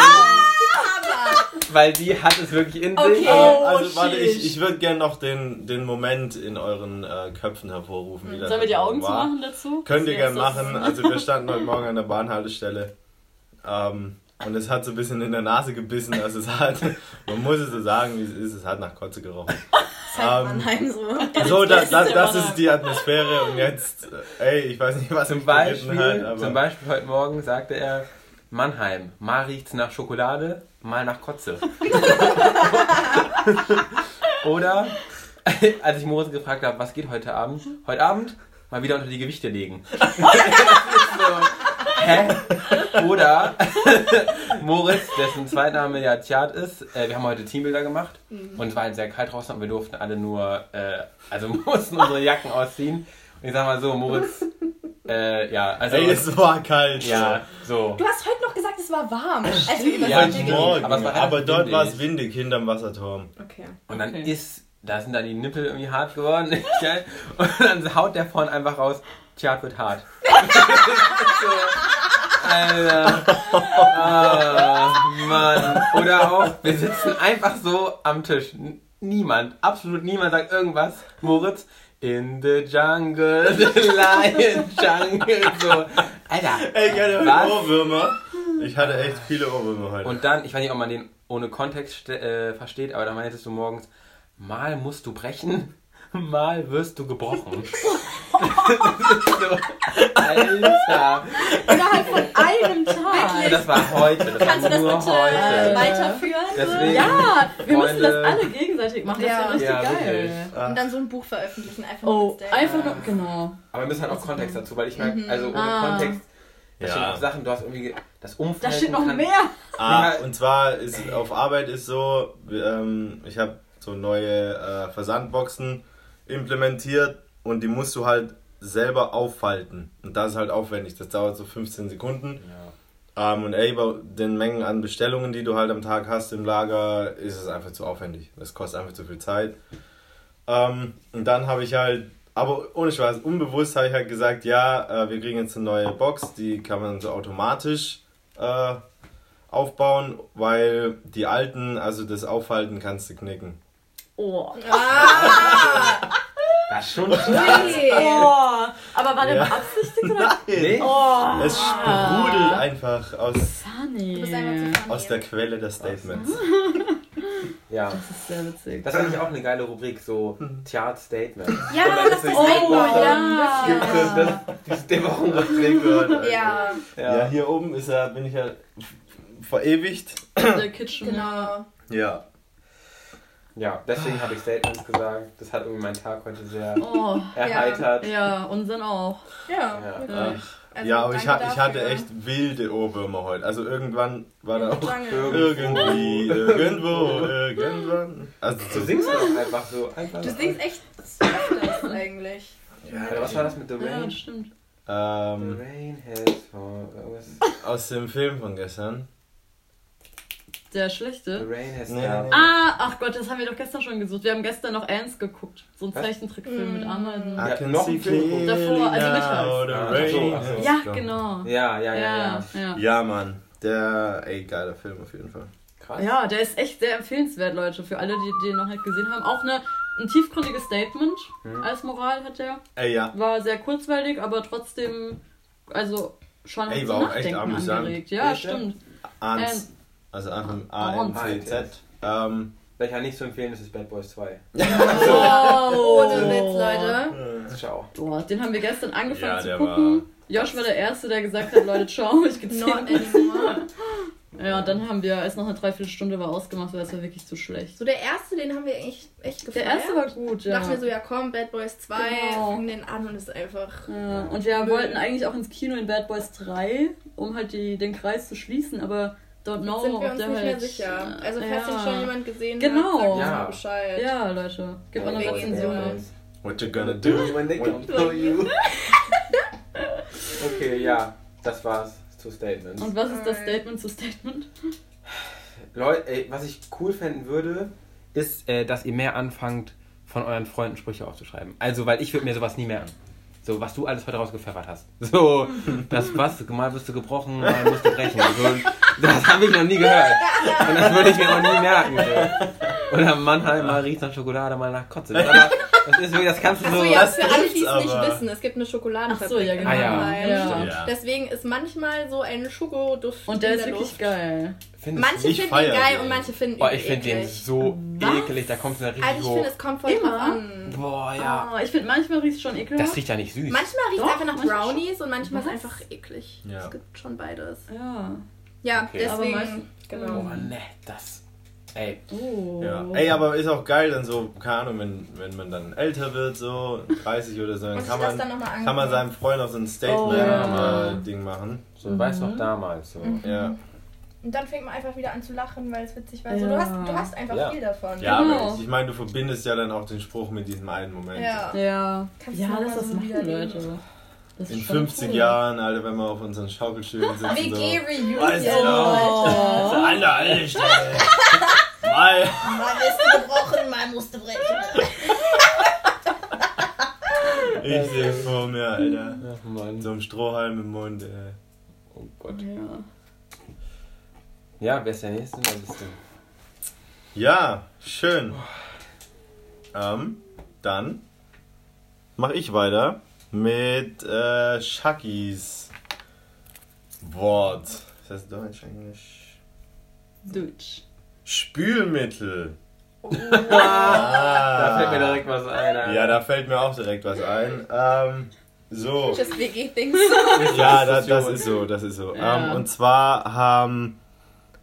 Weil die hat es wirklich in sich. Okay. Oh, also, warte, ich, ich würde gerne noch den, den Moment in euren äh, Köpfen hervorrufen. Das Sollen wir die Augen war. zumachen dazu? Könnt ihr Das gerne machen. Also wir standen heute Morgen an der Bahnhaltestelle. Ähm, und es hat so ein bisschen in der Nase gebissen. Also es hat, man muss es so sagen, wie es ist, es hat nach Kotze gerochen. Das Ähm, Mannheim so. So, da, da, Beste, das Mann. ist die Atmosphäre und jetzt, äh, ey, ich weiß nicht, was geritten Beispiel, hat, aber zum Beispiel heute Morgen sagte er, Mannheim. Mal riecht's nach Schokolade, mal nach Kotze. Oder als ich Moritz gefragt habe, was geht heute Abend? Heute Abend mal wieder unter die Gewichte legen. Das so, hä? Oder Moritz, dessen Zweitname ja Tjad ist, äh, wir haben heute Teambilder gemacht und es war halt sehr kalt draußen und wir durften alle nur, äh, also mussten unsere Jacken ausziehen. Und ich sag mal so, Moritz, äh, ja, also. Ey, es war kalt. ja, so. Du hast heute noch gesagt, es war warm. Als wir über Ja, ja, Heute stimmt. Morgen. Aber Aber, es war relativ dort war es windig. hinterm Wasserturm. Okay. Und dann Okay. ist, da sind dann die Nippel irgendwie hart geworden. Und dann haut der vorne einfach raus, Tja, wird hart. so, Alter. Ah, Mann. Oder auch, wir sitzen einfach so am Tisch. N- Niemand, absolut niemand sagt irgendwas. Moritz, in the jungle, the lion jungle. So, Alter. Ey, ich hatte Was? Ohrwürmer. Ich hatte echt viele Ohrwürmer heute. Und dann, ich weiß nicht, ob man den ohne Kontext äh, versteht, aber da meintest du morgens, mal musst du brechen, mal wirst du gebrochen. so, Alter. Innerhalb von einem Tag. Das war heute, das Kannst du war das nur bitte heute. weiterführen? Deswegen, Ja, wir müssen das Freunde. alle gegenseitig machen. Das Ja. wäre richtig Ja, geil. wirklich. Und dann so ein Buch veröffentlichen. Einfach Oh, nur einfach nur, genau. Aber wir müssen halt auch Kontext dazu, weil ich merke, also ohne Ah. Kontext, da stehen Ja. auch Sachen, du hast irgendwie das Umfeld. Da steht noch kann- mehr. Ah, und zwar ist auf Arbeit ist so, ähm, ich habe so neue äh, Versandboxen implementiert und die musst du halt selber auffalten. Und das ist halt aufwendig. Das dauert so 15 Sekunden. Ja. Ähm, und ey, bei den Mengen an Bestellungen, die du halt am Tag hast im Lager, ist es einfach zu aufwendig. Das kostet einfach zu viel Zeit. Ähm, und dann habe ich halt, aber ohne Spaß, unbewusst habe ich halt gesagt, ja, äh, wir kriegen jetzt eine neue Box, die kann man so automatisch äh, aufbauen, weil die alten, also das Aufhalten kannst du knicken. Oh. Ah, Das ist schon okay. Oh. Aber war der Ja. beabsichtigt oder? Nee. Oh. Es sprudelt einfach aus, einfach aus der Quelle des Statements. Ja. Das ist sehr witzig. Das finde ich auch eine geile Rubrik, so. Theater Statement. Ja, das ist Oh, ja. Gibt es das, das der Wochenrückblick wird. Ja, Ja, hier oben ist er, bin ich ja verewigt. Der Kitchen. genau. Ja. Ja, deswegen habe ich Statements gesagt. Das hat irgendwie meinen Tag heute sehr Oh. erheitert. Ja, unseren auch. Ja, Ja. wirklich. Also, ja, aber ich, ha ich hatte echt wilde Ohrwürmer heute. Also irgendwann war da auch Lange. irgendwie, irgendwo, irgendwann. Also Du singst doch einfach so. Einfach Du singst echt öfters eigentlich. Oder was war das mit The Ja, Rain? das stimmt. The ähm, Rain has fallen. irgendwas- aus dem Film von gestern. Der The schlechte. Rain has Nee, nee. Ah, ach Gott, das haben wir doch gestern schon gesucht. Wir haben gestern noch Ants geguckt. So ein? Zeichentrickfilm mit Ameisen. I Ja, noch ein Film. Davor, also the Ah, rain ach so, so. Ja, genau. Ja, ja, ja, ja. Ja, ja. Ja, Mann. Der, ey, geiler Film auf jeden Fall. Krass. Ja, der ist echt sehr empfehlenswert, Leute, für alle, die den noch nicht gesehen haben. Auch eine, ein tiefgründiges Statement Mhm. als Moral hat der. Ey, ja. War sehr kurzweilig, aber trotzdem, also schon Ey, war auch echt amüsant. angeregt. Ja, Echt, ja? stimmt. Ans. Also einfach. A-N-C-Z. Ähm, Welcher nicht zu empfehlen ist, ist Bad Boys 2. Oh. Ohne Witz, Leute. Ciao. Boah, den haben wir gestern angefangen Ja, zu der gucken. Josh war der Erste, der gesagt hat, Leute, ciao, ich gehe Not anymore. Ja, und dann haben wir, als noch eine Dreiviertelstunde war, ausgemacht, weil es war wirklich zu schlecht. So, der erste, den haben wir echt, echt gefeiert. Der erste war gut, ja. Dachten wir so, ja komm, Bad Boys 2, Genau. fangen den an und ist einfach... Ja, und wir Müll. wollten eigentlich auch ins Kino in Bad Boys 3, um halt die, den Kreis zu schließen, aber don't know, sind wir uns der nicht halt, mehr sicher. Also falls ja. den schon jemand gesehen Genau. hat, sagt uns Ja. mal Bescheid. Ja, Leute, gib mal eine Rezension so. ab. what you gonna do When they come for you. Okay, ja, das war's zu Statements. Und was ist das. Statement zu Statement? Leute, ey, was ich cool fänden würde, ist, äh, dass ihr mehr anfangt, von euren Freunden Sprüche aufzuschreiben. Also, weil ich würde mir sowas nie merken. So, was du alles heute rausgepfeffert hast. So, das was, mal wirst du gebrochen, mal musst du brechen. So, das habe ich noch nie gehört. Und das würde ich mir auch nie merken. So. Oder Mannheim, mal riecht nach Schokolade, mal nach Kotze. Das, ist aber, das ist wirklich, das kannst du so... Achso, ja, Das für alle, die es nicht aber. wissen, es gibt eine Schokoladenfabrik. Ach so, ja, genau. Ah, ja. Ja. Ja. Deswegen ist manchmal so ein Schokoduft Und der in ist der wirklich Luft. geil. Manche finden ihn feier geil den. und manche finden ihn Boah, ich finde den eklig. so Was? ekelig, da kommt es richtig Also ich finde, es kommt voll Immer? drauf an. Boah, ja. Ah, ich finde, manchmal riecht es schon ekelhaft. Das riecht ja nicht süß. Manchmal riecht es einfach nach manchmal Brownies und manchmal ist es einfach eklig. Ja. Es gibt schon beides. Ja. Ja, Okay. Aber deswegen. meistens- genau. Oh ne, das. Ey. Oh. Ja. Ey, aber ist auch geil dann so, keine Ahnung, wenn, wenn man dann älter wird, so 30 oder so, dann kann man, dann kann man seinem Freund auch so ein Oh, ja. Statement-Ding machen. So, weißt du noch damals so. Mhm. Ja. Und dann fängt man einfach wieder an zu lachen, weil es witzig war. So, Ja. du, hast, du hast einfach Ja. viel davon. Ja, Genau. aber ich meine, du verbindest ja dann auch den Spruch mit diesem einen Moment. Ja. Ja. Kannst ja, du noch dass mal das so machen. Leute. Das ist In schon 50 cool. Jahren, Alter, wenn wir auf unseren Schaukelstühlen sitzen. WG-Reunion, Weißt du Alter. noch? So, an der alten Stelle. Mal. Mal bist du gebrochen, mal musst du brechen. Ich sehe vor mir, Alter. Ach Mann. So ein Strohhalm im Mund, ey. Oh Gott. Ja. Ja, wer ist der nächste? Wer bist du? Ja, schön. Ähm, dann mache ich weiter mit äh, Shakis Wort. Ist das Deutsch, Englisch? Deutsch. Spülmittel. Da fällt mir direkt was ein. Alter. Ja, da fällt mir auch direkt was ein. Ähm, so. Just WG-Things. Ja, das, das ist so, das ist so. Ja. Ähm, und zwar haben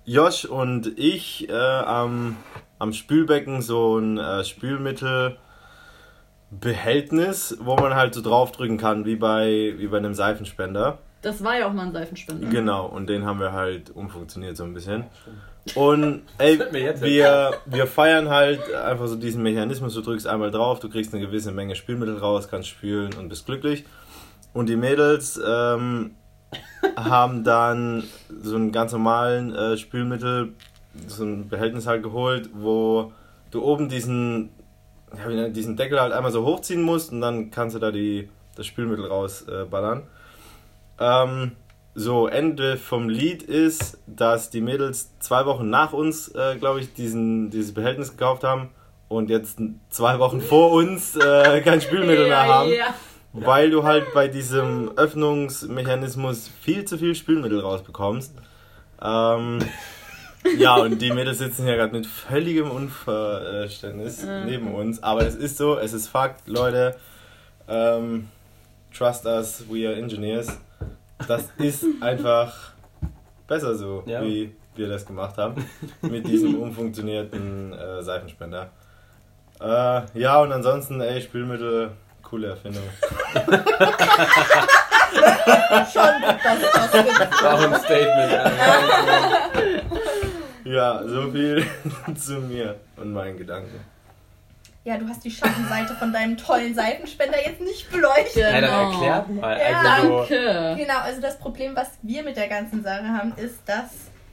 Josh und ich äh, am, am Spülbecken so ein äh, Spülmittelbehältnis, wo man halt so draufdrücken kann, wie bei, wie bei einem Seifenspender. Das war ja auch mal ein Seifenspender. Genau, und den haben wir halt umfunktioniert so ein bisschen. Und ey, wir, wir feiern halt einfach so diesen Mechanismus, du drückst einmal drauf, du kriegst eine gewisse Menge Spülmittel raus, kannst spülen und bist glücklich. Und die Mädels ähm, haben dann so einen ganz normalen äh, Spülmittel, so ein Behältnis halt geholt, wo du oben diesen, ja, diesen Deckel halt einmal so hochziehen musst und dann kannst du da die, das Spülmittel rausballern. Äh, ähm, so, Ende vom Lied ist, dass die Mädels zwei Wochen nach uns, äh, glaube ich, diesen, dieses Behältnis gekauft haben und jetzt zwei Wochen vor uns äh, kein Spülmittel mehr haben. ja. Weil du halt bei diesem Öffnungsmechanismus viel zu viel Spülmittel rausbekommst. Ähm, ja, und die Mädels sitzen hier gerade mit völligem Unverständnis neben uns. Aber es ist so, es ist Fakt, Leute. Ähm, trust us, we are engineers. Das ist einfach besser so, Ja. wie wir das gemacht haben. Mit diesem umfunktionierten äh, Seifenspender. Äh, ja, und ansonsten, ey, Spülmittel, coole Erfindung. Schon, das, das War ein Statement. Ja, so viel zu mir und meinen Gedanken. Ja, du hast die Schattenseite von deinem tollen Seifenspender jetzt nicht beleuchtet. Ja, dann Genau. erklärt mal. Ja. Also Danke. Genau, also das Problem, was wir mit der ganzen Sache haben, ist, dass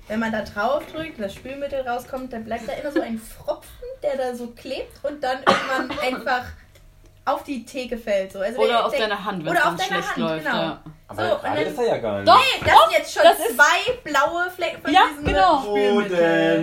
wenn man da drauf drückt, das Spülmittel rauskommt, dann bleibt da immer so ein Pfropfen, der da so klebt und dann irgendwann einfach auf die Theke fällt. So. Also Oder der- auf der- deine Hand, wenn Oder es schlecht Hand, läuft. genau. Ja. Aber So, gerade ist er ja gar nicht. Doch. Nee, das sind jetzt schon das ist- zwei blaue Flecken von Ja, diesem genau. Wo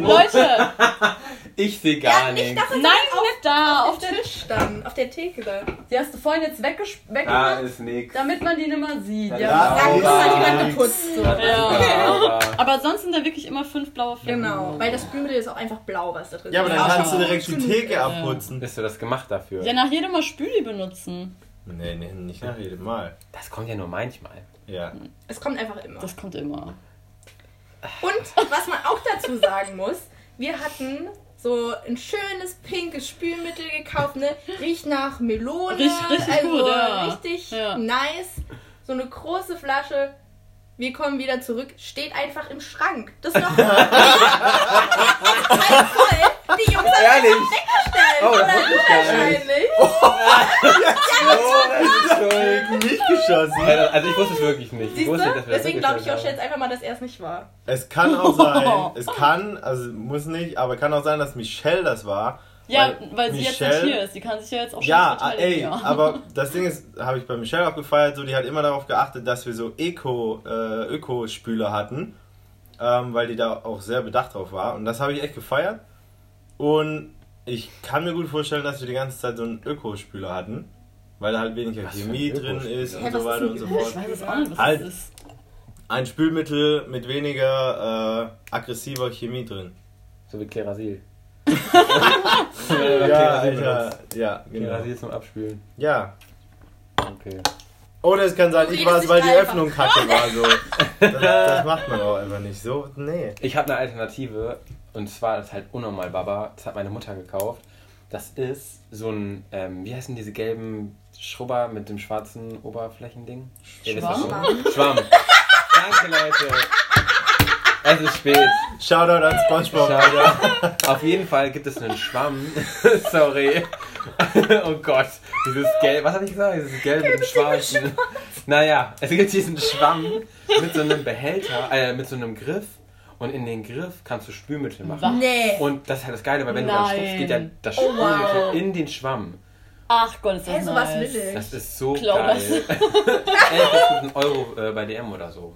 Leute, Ich sehe Ja, gar nicht nichts. das, nein, nicht da, auf auf dem Tisch dann, auf der Theke da. Die hast du vorhin jetzt weggesch- Da weggemacht, ist nichts. damit man die nicht mehr sieht. Das Ja. Da muss halt jemand geputzt. So. Ist Ja. Aber sonst sind da wirklich immer fünf blaue Flecken. Genau, weil das Spülmittel ist auch einfach blau, was da drin Ja, aber ist. dann Ja. kannst du direkt die. Theke abputzen. Bist du das gemacht dafür? Ja, nach jedem Mal Spüli benutzen. Nee, nee, nicht nach jedem Mal. Das kommt ja nur manchmal. Ja. Es kommt einfach immer. Das kommt immer. Und was man auch dazu sagen muss, wir hatten so ein schönes pinkes Spülmittel gekauft, ne? Riecht nach Melone. Riecht richtig also gut, ja. richtig Ja. nice. So eine große Flasche. Wir kommen wieder zurück, steht einfach im Schrank. Das ist noch voll. Die Jungs haben Ehrlich? weggestellt. Oh, das oder? wusste ich gar nicht. Wahrscheinlich. Nicht geschossen. Also ich wusste es wirklich nicht. Ich wusste, dass wir Deswegen glaube ich auch jetzt einfach mal, dass er es nicht war. Es kann auch sein, es kann, also muss nicht, aber kann auch sein, dass Michelle das war. Ja, weil, sie jetzt nicht Michelle- hier ist. Die kann sich ja jetzt auch schon Ja, verteidigen, ey, ja. aber das Ding ist, habe ich bei Michelle auch gefeiert, so, die hat immer darauf geachtet, dass wir so Eco, äh, Ökospüler hatten, ähm, weil die da auch sehr bedacht drauf war. Und das habe ich echt gefeiert. Und ich kann mir gut vorstellen, dass wir die ganze Zeit so einen Ökospüler hatten, weil da halt weniger Was Chemie drin ist und so weiter und so Ich fort. weiß es auch nicht, was Halt. das ist. Ein Spülmittel mit weniger äh, aggressiver Chemie drin. So wie Klerasil. Ja, Alter. Ja, genau. Klerasil zum Abspülen. Ja. Okay. Oder es kann sein, ich war es, weil die. Öffnung kacke war. So. Das, das macht man auch einfach nicht. So, nee. Ich habe eine Alternative und zwar das ist halt unnormal Baba. Das hat meine Mutter gekauft. Das ist so ein, ähm, wie heißen diese gelben Schrubber mit dem schwarzen Oberflächending? Meine. Schwamm. Danke, Leute. Es ist spät. Shoutout an Spongebob. Shoutout. Auf jeden Fall gibt es einen Schwamm. Sorry. oh Gott. Dieses Gelb. Was habe ich gesagt? Dieses Gelb mit dem Schwarzen. Naja, es gibt diesen Schwamm mit so einem Behälter, äh, mit so einem Griff. Und in den Griff kannst du Spülmittel machen. Nee. Und das ist halt das Geile, weil wenn du dann Nein. stupst, geht ja das Oh, Spülmittel wow. in den Schwamm. Ach Gott, ist das Hey, sowas nice. will ich. Das ist so Klau geil. das. Ey, das ist ein Euro äh, bei DM oder so.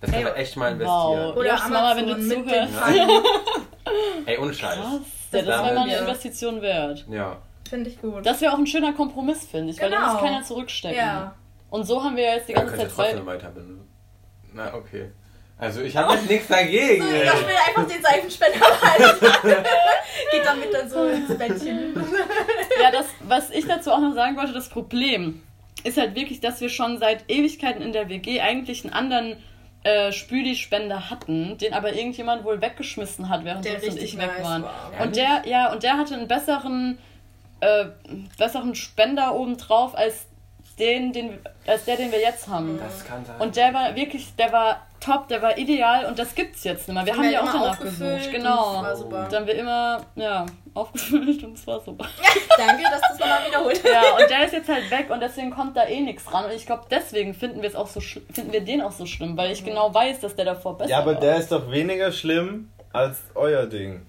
Das kann man echt mal Wow. investieren. Oder Josh, Mama, wenn du Amazon zuhörst. Ey, ohne Scheiß. Krass. Ja, das wäre mal eine Ja. Investition wert. Ja. Finde ich gut. Das wäre auch ein schöner Kompromiss, finde ich, weil Genau. muss keiner zurückstecken. ja. Und so haben wir ja jetzt die Ja, ganze ihr Zeit zwei. trotzdem weiter benutzen. Na, okay. Also, ich habe jetzt nichts dagegen. So. Josh will einfach den Seifenspender behalten. Geht damit dann so ins Bettchen. Ja, das, was ich dazu auch noch sagen wollte, das Problem ist halt wirklich, dass wir schon seit Ewigkeiten in der WG eigentlich einen anderen äh, Spüli-Spender hatten, den aber irgendjemand wohl weggeschmissen hat, während Der und ich weg waren. war. Und der, ja, und der hatte einen besseren, äh, besseren Spender obendrauf als den, den, als der, den wir jetzt haben. Das kann sein. Und der war wirklich, der war top, der war ideal und das gibt's jetzt nicht mehr. Wir haben, ja auch danach aufgefüllt gesucht. und Genau. war. Und dann haben wir immer, ja, aufgefüllt und es war super. Danke, dass du es nochmal wiederholt. Ja, und der ist jetzt halt weg und deswegen kommt da eh nichts ran. Und ich glaube, deswegen finden wir es auch so finden wir den auch so schlimm, weil ich genau weiß, dass der davor besser Ja, aber war. der ist doch weniger schlimm als euer Ding.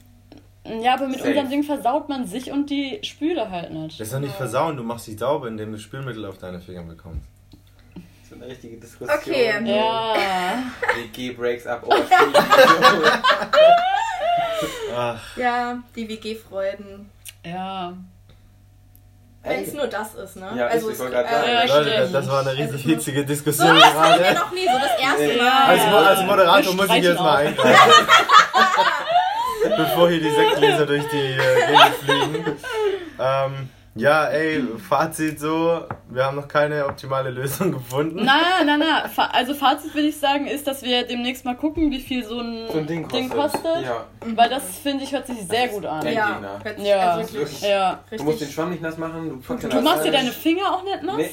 Ja, aber mit Safe. unserem Ding versaut man sich und die Spüle halt nicht. Das ist doch nicht versauen, du machst dich sauber, indem du Spülmittel auf deine Finger bekommst. Das ist eine richtige Diskussion. Okay. Ja. WG breaks up over Spülmittel. Ach, Ja, die WG-Freuden. Ja. Wenn es nur das ist, ne? Ja, also ich wollte gerade äh, sagen. Ja, Leute, das, das war eine riesig Also hitzige So Diskussion was hatten wir gerade. noch nie, so das erste Ja. Mal. Als, Mo als Moderator muss ich jetzt mal eingreifen. Bevor hier die Sektgläser durch die äh, Gegend fliegen. Ähm, ja, ey, Fazit so, wir haben noch keine optimale Lösung gefunden. Na, na, na. Fa- Also Fazit würde ich sagen, ist, dass wir demnächst mal gucken, wie viel so ein, So ein Ding kostet. kostet. Ja. Weil das, finde ich, hört sich sehr gut an. Ja. Ja, also wirklich Ja. Du musst den. Schwamm nicht nass machen. Du, Du machst dir deine Finger auch nicht nass? Nee.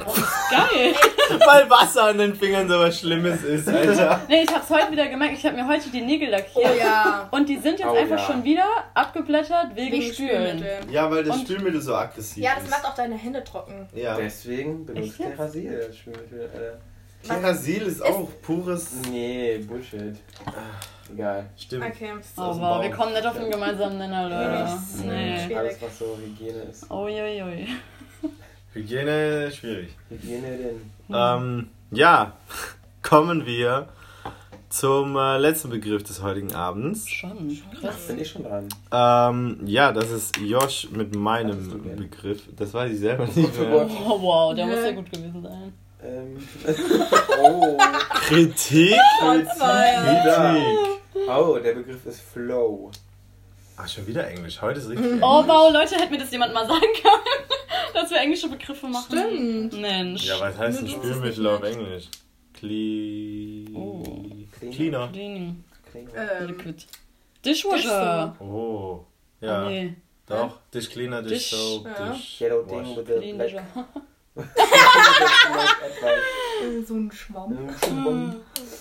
Oh, das ist geil. Weil Wasser an den Fingern so was Schlimmes ist, Alter. Nee, ich hab's heute wieder gemerkt. Ich habe mir heute die Nägel Oh lackiert. ja. Und die sind jetzt Oh einfach ja. schon wieder abgeblättert wegen. Spülmittel. Ja, weil das Und- Spülmittel so aggressiv Ja, das ist. macht auch deine Hände trocken. Ja. Deswegen benutzt als Spülmittel. Alter. Terasil ist auch pures. Nee, Bullshit. Egal. Stimmt. Okay. Ist Oh wow, wir kommen nicht auf einen gemeinsamen Nenner, Leute. Nee. Nee. Alles, was so Hygiene ist. Uiuiui. Hygiene schwierig. Hygiene denn. Ähm, ja, kommen wir zum äh, letzten Begriff des heutigen Abends. Schon. Krass. Bin ich schon dran. Ähm, ja, das ist Josh mit meinem? Begriff. Das weiß ich selber nicht Oh mehr. Oh wow, der muss ja gut gewesen sein. Ähm. oh. Kritik? Kritik. Oh, der Begriff ist Flow. Ach, schon wieder Englisch. Heute ist richtig. Oh wow, Leute, hätte mir das jemand mal sagen können, dass wir englische Begriffe machen. Stimmt. Mensch. Ja, was heißt denn Spülmittel auf Englisch? Cle... Oh. Cleaner. Cleaning. Ähm, Liquid. Dishwasher. Oh. Ja, nee. doch. Dish Cleaner, Dish Dish- Soap, ja. Dish Yellow. Ding with the Clean black. Äh, so ein Schwamm.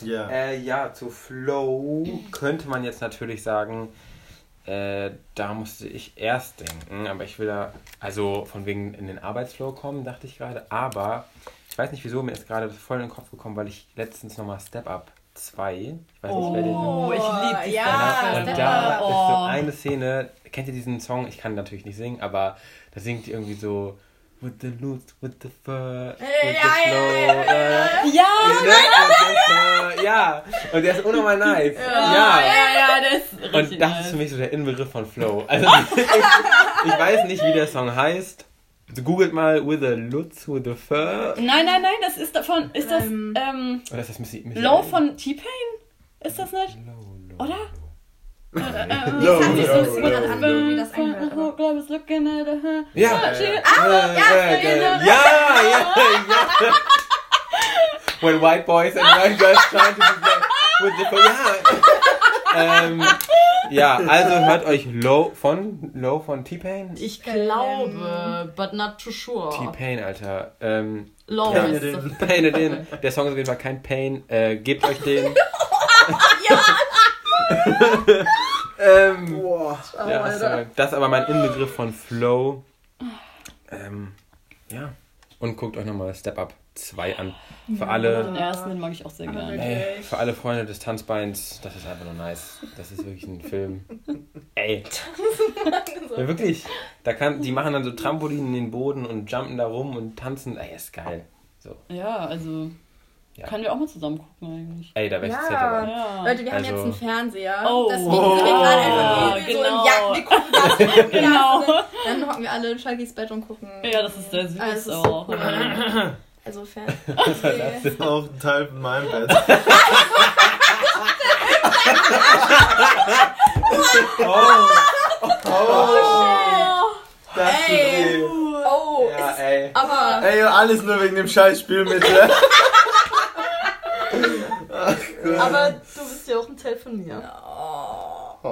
Ja. Äh, ja, zu Flow könnte man jetzt natürlich sagen, äh, da musste ich erst denken, aber ich will da, also von wegen in den Arbeitsflow kommen, dachte ich gerade, aber ich weiß nicht wieso, mir ist gerade voll in den Kopf gekommen, weil ich letztens nochmal Step Up 2, ich weiß nicht, wer den Oh, ich liebe die Ja, und da Up. ist so Oh. eine Szene, kennt ihr diesen Song? Ich kann natürlich nicht singen, aber da singt die irgendwie so With the roots, with the fur, with Ja, the ja, flow. ja, ja, Ja, ja, ja, und der ist unnormal nice. ja, Ja. ja, ja, der ist richtig Und das ist nice. für mich so der Inbegriff von Flow. Also ich, ich weiß nicht, wie der Song heißt. Googelt mal With a Lutz, with a Fur. Nein, nein, nein, das ist davon, ist das, Ähm, ähm, Oder ist das Missy, Missy Low von T-Pain? Ist das nicht? Low, low. Oder? Low, Aber- Glaube ich, looking at her. Ja, ja, ja, when white boys and white girls trying to be black with the ja. ähm, ja, also hört euch Low von Low von T-Pain. Ich glaube, but not too sure. T-Pain, Alter. Ähm, Low. Pain it in. Der Song ist auf jeden Fall kein Pain. Äh, gebt euch den. ähm, Boah. ja, sorry. das ist aber mein Inbegriff von Flow. Ähm, ja. Und guckt euch nochmal Step Up 2 an. Für alle. Den ersten, den mag ich auch sehr gerne. Ey, für alle Freunde des Tanzbeins, das ist einfach nur nice. Das ist wirklich ein Film. Ey. Ja, wirklich. Da kann, die machen dann so Trampolinen in den Boden und jumpen da rum und tanzen. Ey, ist geil. So. Ja, also Ja. können wir auch mal zusammen gucken eigentlich. Ey, da wäre ich Ja. dabei. Ja. Leute, wir haben Also- jetzt einen Fernseher. Oh. Deswegen sind wir gerade einfach Oh, irgendwie so genau. im Jagd. Wir gucken das. Genau. Dann hocken wir alle in Chuckys Bett und gucken. Ja, das ist sehr süß Ah, es ist auch. so cool. Also Fern. Okay. Auch ein Teil von meinem Bett. Oh, Das Ey. ist oh. Ja, ist- ey. Aber Ey, alles nur wegen dem scheiß Spielmittel. Aber du bist ja auch ein Teil von mir. Oh.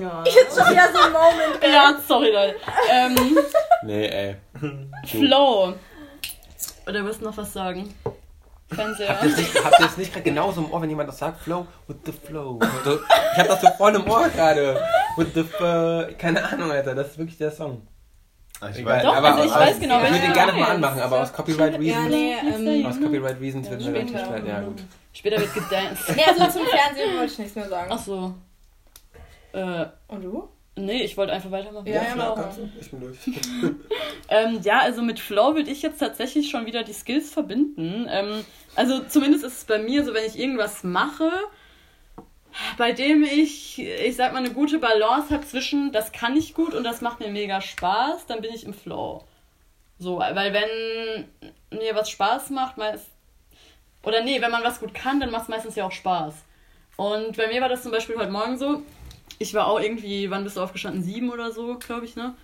Ja, jetzt schon wieder so ein Moment. ja sorry, Leute. Ähm, Nee, ey. Flow. Oder willst du noch was sagen? Fernseher. Habt ihr es nicht gerade genauso im Ohr, wenn jemand das sagt? Flow with the flow. Ich hab das so voll im Ohr gerade. With the flow. Keine Ahnung, Alter. Das ist wirklich der Song. Ich Egal. weiß, Doch, aber also ich aus- weiß genau, Ich würde den gerne mal anmachen, aber aus Copyright Ja, Reasons. nee, ähm, Aus Copyright Reasons wird mir natürlich leid. Ja, gut. Später wird gedanced. Nee, also zum Fernsehen wollte ich nichts mehr sagen. Ach so. Äh, Und du? nee, ich wollte einfach weitermachen. Ja, ja, du. Ich bin durch. Ähm, ja, also mit Flow würde ich jetzt tatsächlich schon wieder die Skills verbinden. Ähm, also zumindest ist es bei mir so, wenn ich irgendwas mache, bei dem ich, ich sag mal, eine gute Balance habe zwischen, das kann ich gut und das macht mir mega Spaß, dann bin ich im Flow. So, weil wenn mir was Spaß macht, meist, oder nee, wenn man was gut kann, dann macht es meistens ja auch Spaß. Und bei mir war das zum Beispiel heute Morgen so, ich war auch irgendwie, wann bist du aufgestanden? Sieben oder so, glaube ich, ne?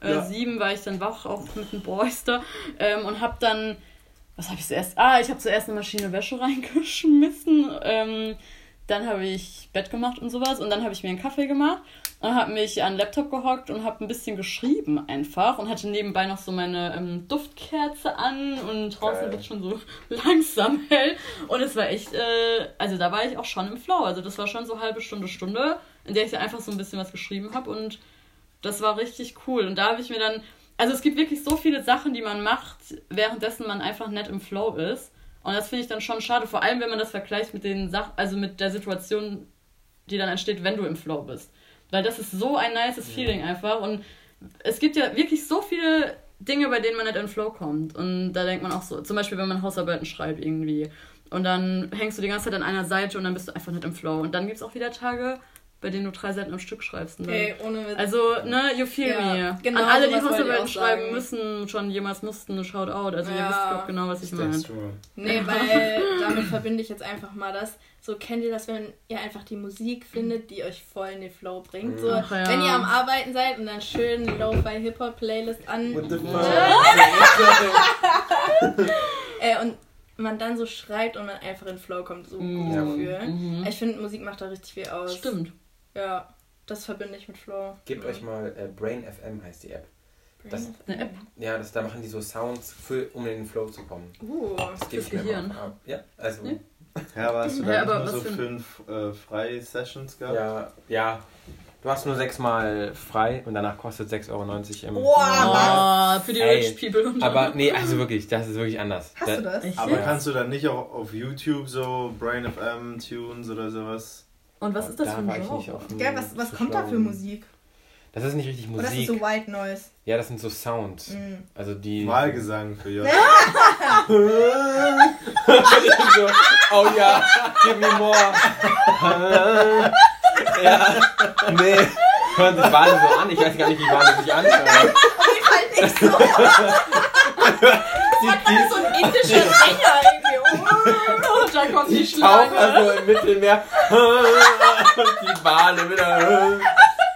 Äh, Ja. Sieben war ich dann wach, auch mit den Boys da. Ähm, und hab dann, was habe ich zuerst? Ah, ich habe zuerst eine Maschine Wäsche reingeschmissen. Ähm, dann habe ich Bett gemacht und sowas. Und dann habe ich mir einen Kaffee gemacht. Und habe mich an den Laptop gehockt und habe ein bisschen geschrieben einfach. Und hatte nebenbei noch so meine ähm, Duftkerze an. Und draußen wird schon so langsam hell. Und es war echt, äh, also da war ich auch schon im Flow. Also das war schon so halbe Stunde, Stunde, in der ich dann einfach so ein bisschen was geschrieben habe. Und das war richtig cool. Und da habe ich mir dann, also es gibt wirklich so viele Sachen, die man macht, währenddessen man einfach nett im Flow ist. Und das finde ich dann schon schade, vor allem wenn man das vergleicht mit den Sachen, also mit der Situation, die dann entsteht, wenn du im Flow bist. Weil das ist so ein nices Feeling einfach. Und es gibt ja wirklich so viele Dinge, bei denen man nicht in den Flow kommt. Und da denkt man auch so, zum Beispiel, wenn man Hausarbeiten schreibt irgendwie. Und dann hängst du die ganze Zeit an einer Seite und dann bist du einfach nicht im Flow. Und dann gibt es auch wieder Tage, bei denen du drei Seiten am Stück schreibst. Dann Ey, ohne Witz. also, ne, you feel Ja, me. genau An alle, die Hausarbeiten auch schreiben müssen, schon jemals mussten, shout out. Also, ihr Ja. wisst doch genau, was ich meine. Nee, weil damit verbinde ich jetzt einfach mal das. So kennt ihr das, wenn ihr einfach die Musik findet, die euch voll in den Flow bringt. So, Ach ja. wenn ihr am Arbeiten seid und dann schön Lo-Fi Hip-Hop Playlist an What the äh, und man dann so schreibt und man einfach in den Flow kommt, so Mhm. gut Ja. Gefühl. Mhm. Ich finde, Musik macht da richtig viel aus. Stimmt. Ja, das verbinde ich mit Flow. Gebt euch mal äh, Brain FM heißt die App. Das- Eine App. Ja, das, da machen die so Sounds, für, um in den Flow zu kommen. Uh, Das gebe ich mir mal. ab. Ja, also. Nee. Ja, aber hast du Ja, da aber nicht nur so fünf äh, Freie-Sessions gehabt? Ja, ja. Du hast nur sechsmal frei und danach kostet 6,90 Euro im Wow. Oh, für die Ey, Rich People. Aber nee, also wirklich, das ist wirklich anders. hast Da- du das? Aber Ja. kannst du dann nicht auch auf YouTube so Brain FM Tunes oder sowas? Und was ist das da für ein Genre? auf Gell, was, was kommt da für. Musik? Das ist nicht richtig Oder das ist Musik. so White Noise? ja, das sind so Sounds. Mhm. Also die. Wahlgesang für Jörg. so, oh ja, give me more. ja, nee. Hören sich Wale so an. Ich weiß gar nicht, wie Wale sich anhören. halt nicht so. Die, die, so ein indischer Sänger irgendwie. Da kommt die die tauchen Schlange. also im Mittelmeer. Und die Wale wieder.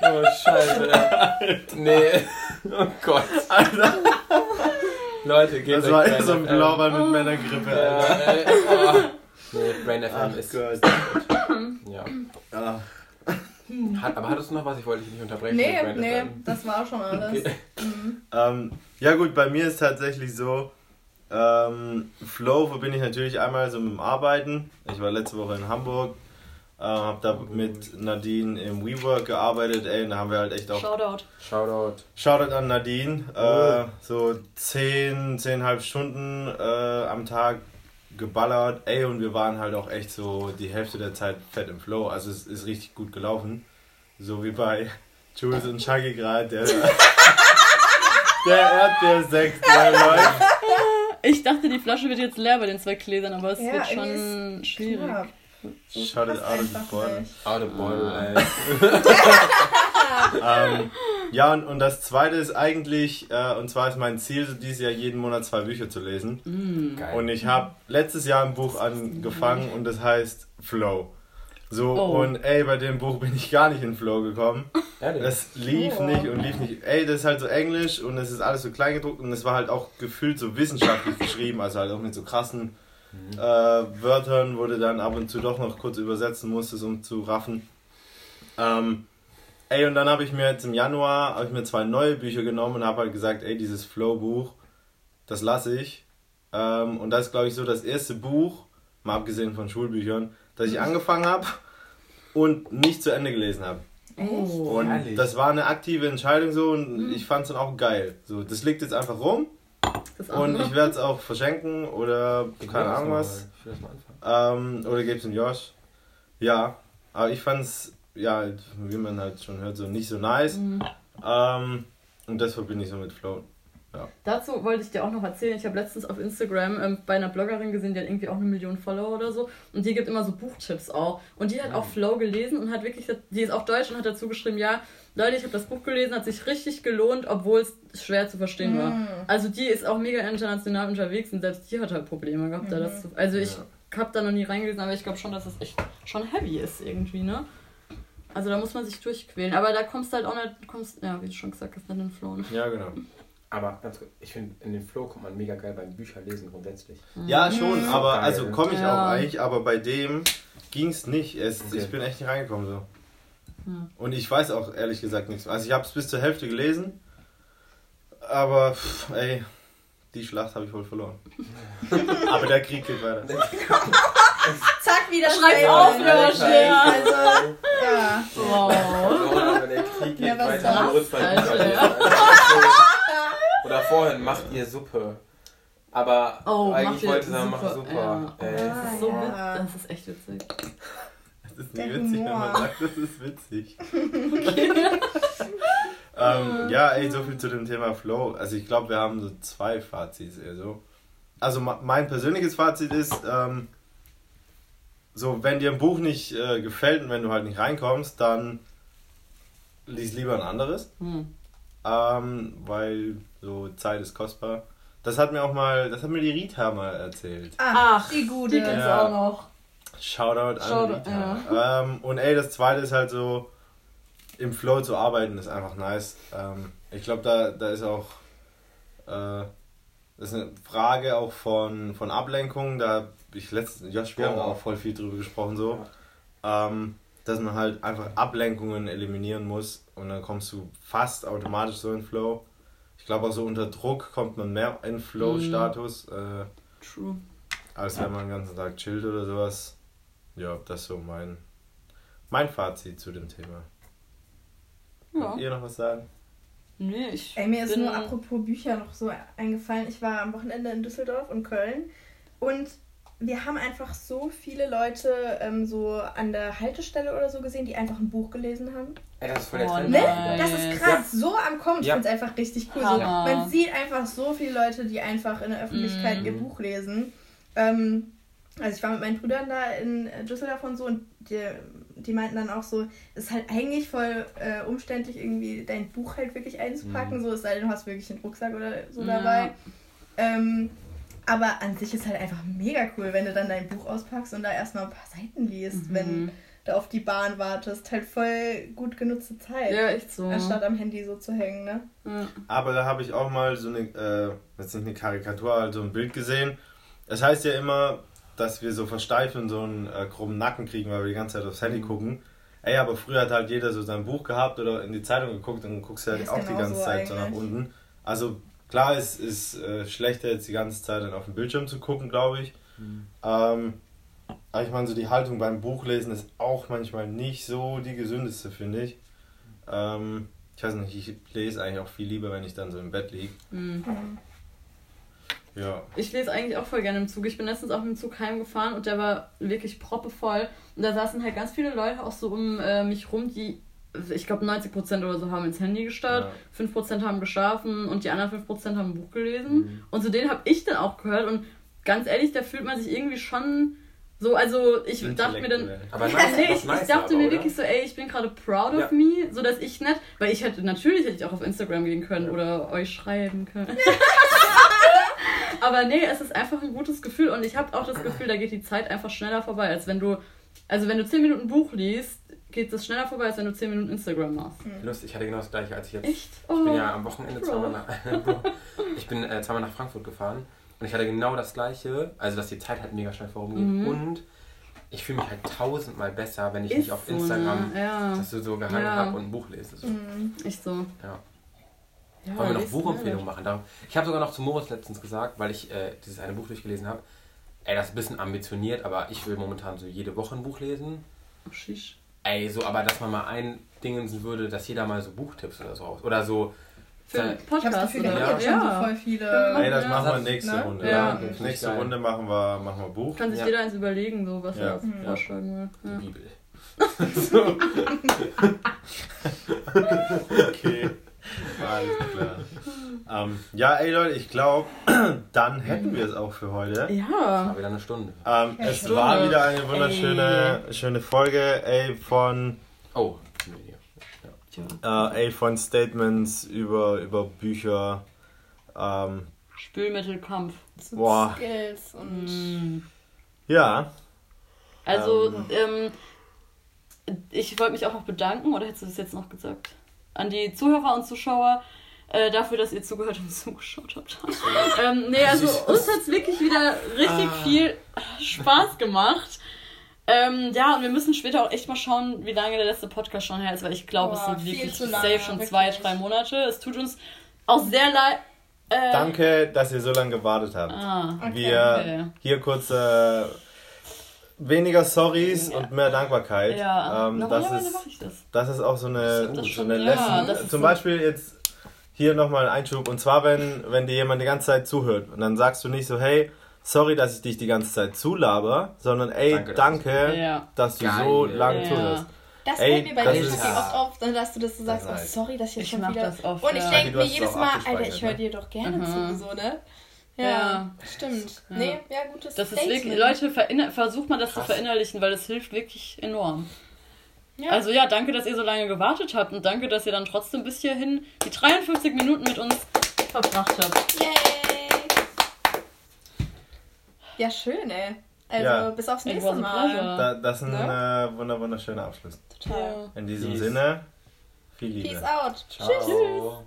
Oh, scheiße. Nee. Oh Gott. Leute, geht Das war Brain echt so ein FM. Blaubern mit Männergrippe. Ja, Alter. äh, oh. Nee, Brain FM Ach ist. Gott. Ja. Ah. Hat, aber hattest du noch was? Ich wollte dich nicht unterbrechen. Nee, nee, das war schon alles. Okay. Ähm, ja gut, bei mir ist tatsächlich so, ähm, Flow verbinde ich natürlich einmal so mit dem Arbeiten. Ich war letzte Woche in Hamburg, äh, habe da mit Nadine im WeWork gearbeitet, ey, und da haben wir halt echt auch Shoutout. Shoutout. Shoutout an Nadine. Äh, so 10, 10,5 Stunden äh, am Tag geballert. Ey, und wir waren halt auch echt so die Hälfte der Zeit fett im Flow. Also es ist richtig gut gelaufen. So wie bei Jules und Shaggy gerade, der, der Erdbeersekt, der läuft. Ich dachte, die Flasche wird jetzt leer bei den zwei Gläsern, aber es Ja, wird schon schwierig. Ja, so Shut it out of the bottle. Out of bottle, Ah. ey. Ähm, ja, und, und das zweite ist eigentlich, äh, und zwar ist mein Ziel, so dieses Jahr jeden Monat zwei Bücher zu lesen. Mm. Geil. Und ich habe letztes Jahr ein Buch angefangen und das heißt Flow. So, Oh. und ey, bei dem Buch bin ich gar nicht in Flow gekommen. Ehrlich? Es lief Oh. nicht und lief nicht. Ey, das ist halt so Englisch und es ist alles so klein gedruckt und es war halt auch gefühlt so wissenschaftlich geschrieben, also halt auch mit so krassen äh, Wörtern, wo du dann ab und zu doch noch kurz übersetzen musstest, um zu raffen. Ähm, ey, und dann habe ich mir jetzt im Januar hab ich mir zwei neue Bücher genommen und habe halt gesagt, ey, dieses Flow-Buch, das lasse ich. Ähm, und das ist, glaube ich, so das erste Buch, mal abgesehen von Schulbüchern, das ich angefangen habe und nicht zu Ende gelesen habe. Oh. Und Ehrlich? das war eine aktive Entscheidung so und ich fand es dann auch geil. So, das liegt jetzt einfach rum und ich werde es auch verschenken oder keine Ahnung was. Ähm, oder gebe es dem Josh. Ja, aber ich fand es, ja, wie man halt schon hört, so nicht so nice. Mhm. Ähm, und das verbinde ich so mit Flow. Dazu wollte ich dir auch noch erzählen. Ich habe letztens auf Instagram ähm, bei einer Bloggerin gesehen, die hat irgendwie auch eine Million Follower oder so. Und die gibt immer so Buchtipps auch. Und die hat auch Flow gelesen und hat wirklich, die ist auch deutsch und hat dazu geschrieben, ja, Leute, ich habe das Buch gelesen, hat sich richtig gelohnt, obwohl es schwer zu verstehen war. Mhm. Also die ist auch mega international unterwegs und selbst die hat halt Probleme gehabt. Da das zu, also ich Ja. habe da noch nie reingelesen, aber ich glaube schon, dass es echt schon heavy ist irgendwie, ne? Also da muss man sich durchquälen. Aber da kommst du halt auch nicht, kommst, ja, wie du schon gesagt hast, nicht in den Flow. Ne? Ja, genau. Aber ganz kurz, ich finde, in den Flow kommt man mega geil beim Bücherlesen grundsätzlich. Ja, schon, aber Geil. also komme ich Ja. auch eigentlich, aber bei dem ging es nicht. Es, Okay. Ich bin echt nicht reingekommen so. Hm. Und ich weiß auch ehrlich gesagt nichts. Also ich habe es bis zur Hälfte gelesen, aber pff, ey, die Schlacht habe ich wohl verloren. aber der Krieg geht weiter. Zack, wieder schnell. auf, Also, ja. Also, ja. Wow. Oder wenn der Krieg geht, Ja, was weiter das, Moritz bei Alter? Oder vorhin, macht ihr Suppe. Aber Oh, eigentlich wollte ich sagen, mach Suppe, ja. Ey. Das ist so ja. witzig. Das ist echt witzig. Das ist Der nicht witzig, wenn man sagt, das ist witzig. ähm, ja, ey, so viel zu dem Thema Flow. Also ich glaube, wir haben so zwei Fazits eher so. Also mein persönliches Fazit ist, ähm, so wenn dir ein Buch nicht äh, gefällt und wenn du halt nicht reinkommst, dann lies lieber ein anderes. Hm. Ähm, weil so Zeit ist kostbar. Das hat mir auch mal, das hat mir die Rita mal erzählt. Ach, die gute. Die gibt's Ja. auch noch. Shoutout an Shoutout, Rita. Ähm, und ey, das zweite ist halt so, im Flow zu arbeiten ist einfach nice. Ähm, ich glaube, da, da ist auch, äh, das ist eine Frage auch von, von Ablenkung. Da hab ich letztens, Josh, wir haben Genau. auch voll viel drüber gesprochen so. Ähm, dass man halt einfach Ablenkungen eliminieren muss und dann kommst du fast automatisch so in Flow. Ich glaube auch so unter Druck kommt man mehr in Flow-Status. Äh, True. als wenn man den ganzen Tag chillt oder sowas. Ja, das ist so mein, mein Fazit zu dem Thema. Ja. Wollt ihr noch was sagen? Nee, ich. Ey, mir ist nur apropos Bücher noch so eingefallen. Ich war am Wochenende in Düsseldorf und Köln und wir haben einfach so viele Leute ähm, so an der Haltestelle oder so gesehen, die einfach ein Buch gelesen haben. Ey, das ist voll der Oh, Trend. Ne? Nice. Das ist gerade so am Kommen. Ich Ja. finde es einfach richtig cool. So, man sieht einfach so viele Leute, die einfach in der Öffentlichkeit Mhm. ihr Buch lesen. Ähm, also ich war mit meinen Brüdern da in Düsseldorf und so und die, die meinten dann auch so, es ist halt eigentlich voll äh, umständlich, irgendwie dein Buch halt wirklich einzupacken. Mhm. So es sei denn, du hast wirklich einen Rucksack oder so Ja. dabei. Ähm, aber an sich ist halt einfach mega cool, wenn du dann dein Buch auspackst und da erstmal ein paar Seiten liest, Mhm. wenn da auf die Bahn wartest. Halt voll gut genutzte Zeit. Ja, echt so. Anstatt am Handy so zu hängen, ne? Ja. Aber da habe ich auch mal so eine, äh, jetzt nicht eine Karikatur, also ein Bild gesehen. Es heißt ja immer, dass wir so versteifen und so einen äh, krummen Nacken kriegen, weil wir die ganze Zeit aufs Handy gucken. Ey, aber früher hat halt jeder so sein Buch gehabt oder in die Zeitung geguckt und guckst du halt auch die genau ganze so Zeit so nach eigentlich. unten. Also klar, es ist äh, schlechter jetzt die ganze Zeit dann auf dem Bildschirm zu gucken, glaube ich. Ähm, aber ich meine, so die Haltung beim Buchlesen ist auch manchmal nicht so die gesündeste, finde ich. Ähm, ich weiß nicht, ich lese eigentlich auch viel lieber, wenn ich dann so im Bett liege. Mhm. Ja. Ich lese eigentlich auch voll gerne im Zug. Ich bin letztens auch mit dem Zug heimgefahren und der war wirklich proppevoll. Und da saßen halt ganz viele Leute auch so um äh, mich rum, die, ich glaube 90% oder so haben ins Handy gestarrt, 5% haben geschlafen und die anderen 5% haben ein Buch gelesen. Mhm. Und zu denen habe ich dann auch gehört und ganz ehrlich, da fühlt man sich irgendwie schon so, also ich dachte mir dann, Aber nice, nee, ich, nice ich dachte aber, mir wirklich so, ey, ich bin gerade proud of Ja. me, so dass ich nicht, weil ich hätte, natürlich hätte ich auch auf Instagram gehen können oder euch schreiben können. Aber nee, es ist einfach ein gutes Gefühl und ich habe auch das Gefühl, da geht die Zeit einfach schneller vorbei, als wenn du, also wenn du 10 Minuten Buch liest, geht es schneller vorbei, als wenn du 10 Minuten Instagram machst. Lustig, ich hatte genau das gleiche, als ich jetzt. Echt? Ich bin Oh. ja am Wochenende zweimal nach, ich bin äh, zweimal nach Frankfurt gefahren und ich hatte genau das gleiche, also dass die Zeit halt mega schnell vorumgeht Mhm. und ich fühle mich halt tausendmal besser, wenn ich Ist nicht auf so, Instagram ne? Ja, das so gehangen Ja. habe und ein Buch lese. So. echt so. Ja. Ja, Wollen wir noch Buchempfehlungen machen? Ich habe sogar noch zu Moritz letztens gesagt, weil ich äh, dieses eine Buch durchgelesen habe. Ey, das ist ein bisschen ambitioniert, aber ich will momentan so jede Woche ein Buch lesen. Oh, shish. Ey, so, aber dass man mal ein Dingen würde, dass jeder mal so Buchtipps oder so raus. Oder so. Für einen Ich habe das Podcast Gefühl, oder? schon so voll Ja. viele. Ey, das Ja. machen wir Satz, nächste ne? Runde. Ja. Nächste Geil. Runde machen wir, machen wir Buch. Kann sich Ja. jeder eins überlegen, so was Ja. er Mhm. vorschlagen will. Die Ja. Bibel. Okay. Alles klar. Ähm, ja, ey Leute, ich glaube, dann hätten wir es auch für heute. ja. War wieder eine Stunde. Ähm, Ja, es Stunde. war wieder eine wunderschöne schöne Folge, ey, von, Oh, nee, nee. äh, ey, von Statements über, über Bücher. Ähm, Spülmittelkampf. Boah. Skills und. Mm. ja, Also, ähm, ich wollte mich auch noch bedanken, oder hättest du das jetzt noch gesagt? An die Zuhörer und Zuschauer äh, dafür, dass ihr zugehört und zugeschaut habt. ähm, nee, also uns hat es wirklich wieder richtig Ah. viel Spaß gemacht. Ähm, ja, und wir müssen später auch echt mal schauen, wie lange der letzte Podcast schon her ist, weil ich glaube, es sind wirklich zu lange, safe schon zwei, wirklich. drei Monate. Es tut uns auch sehr leid. Äh, danke, dass ihr so lange gewartet habt. Ah, Okay. Wir okay. hier kurz äh, weniger Sorries und mehr Dankbarkeit. Ja, ähm, das, ist, mache ich das. das ist auch so eine, so schon, eine ja, Lesson. Zum so- Beispiel jetzt hier nochmal ein Einschub. Und zwar, wenn, wenn dir jemand die ganze Zeit zuhört und dann sagst du nicht so, hey, sorry, dass ich dich die ganze Zeit zulaber, sondern ey, Danke, danke, dass Ja. dass du Geil. so lange Ja. zuhörst. Das Ey, fällt mir bei dir ist- Steffi, oft auf, dass du das so sagst, Das oh sorry, dass ich jetzt Ich schon wieder... das oft, Und ich ja. denke mir jedes Mal, Alter, ich höre ne? dir doch gerne Mhm. zu, so, ne? Ja, Ja. stimmt. Ja. Nee, ja, gutes Das ist wirklich, Leute, versucht mal das Krass. zu verinnerlichen, weil das hilft wirklich enorm. Ja. Also ja, danke, dass ihr so lange gewartet habt und danke, dass ihr dann trotzdem bis hierhin die 53 Minuten mit uns verbracht habt. Yay! Ja, schön, ey. Also, Ja. bis aufs nächste Mal. Da, das ist ein Ne? äh, wunder, wunderschöner Abschluss. Total. In diesem Peace. Sinne, viel Liebe. Peace out. Ciao.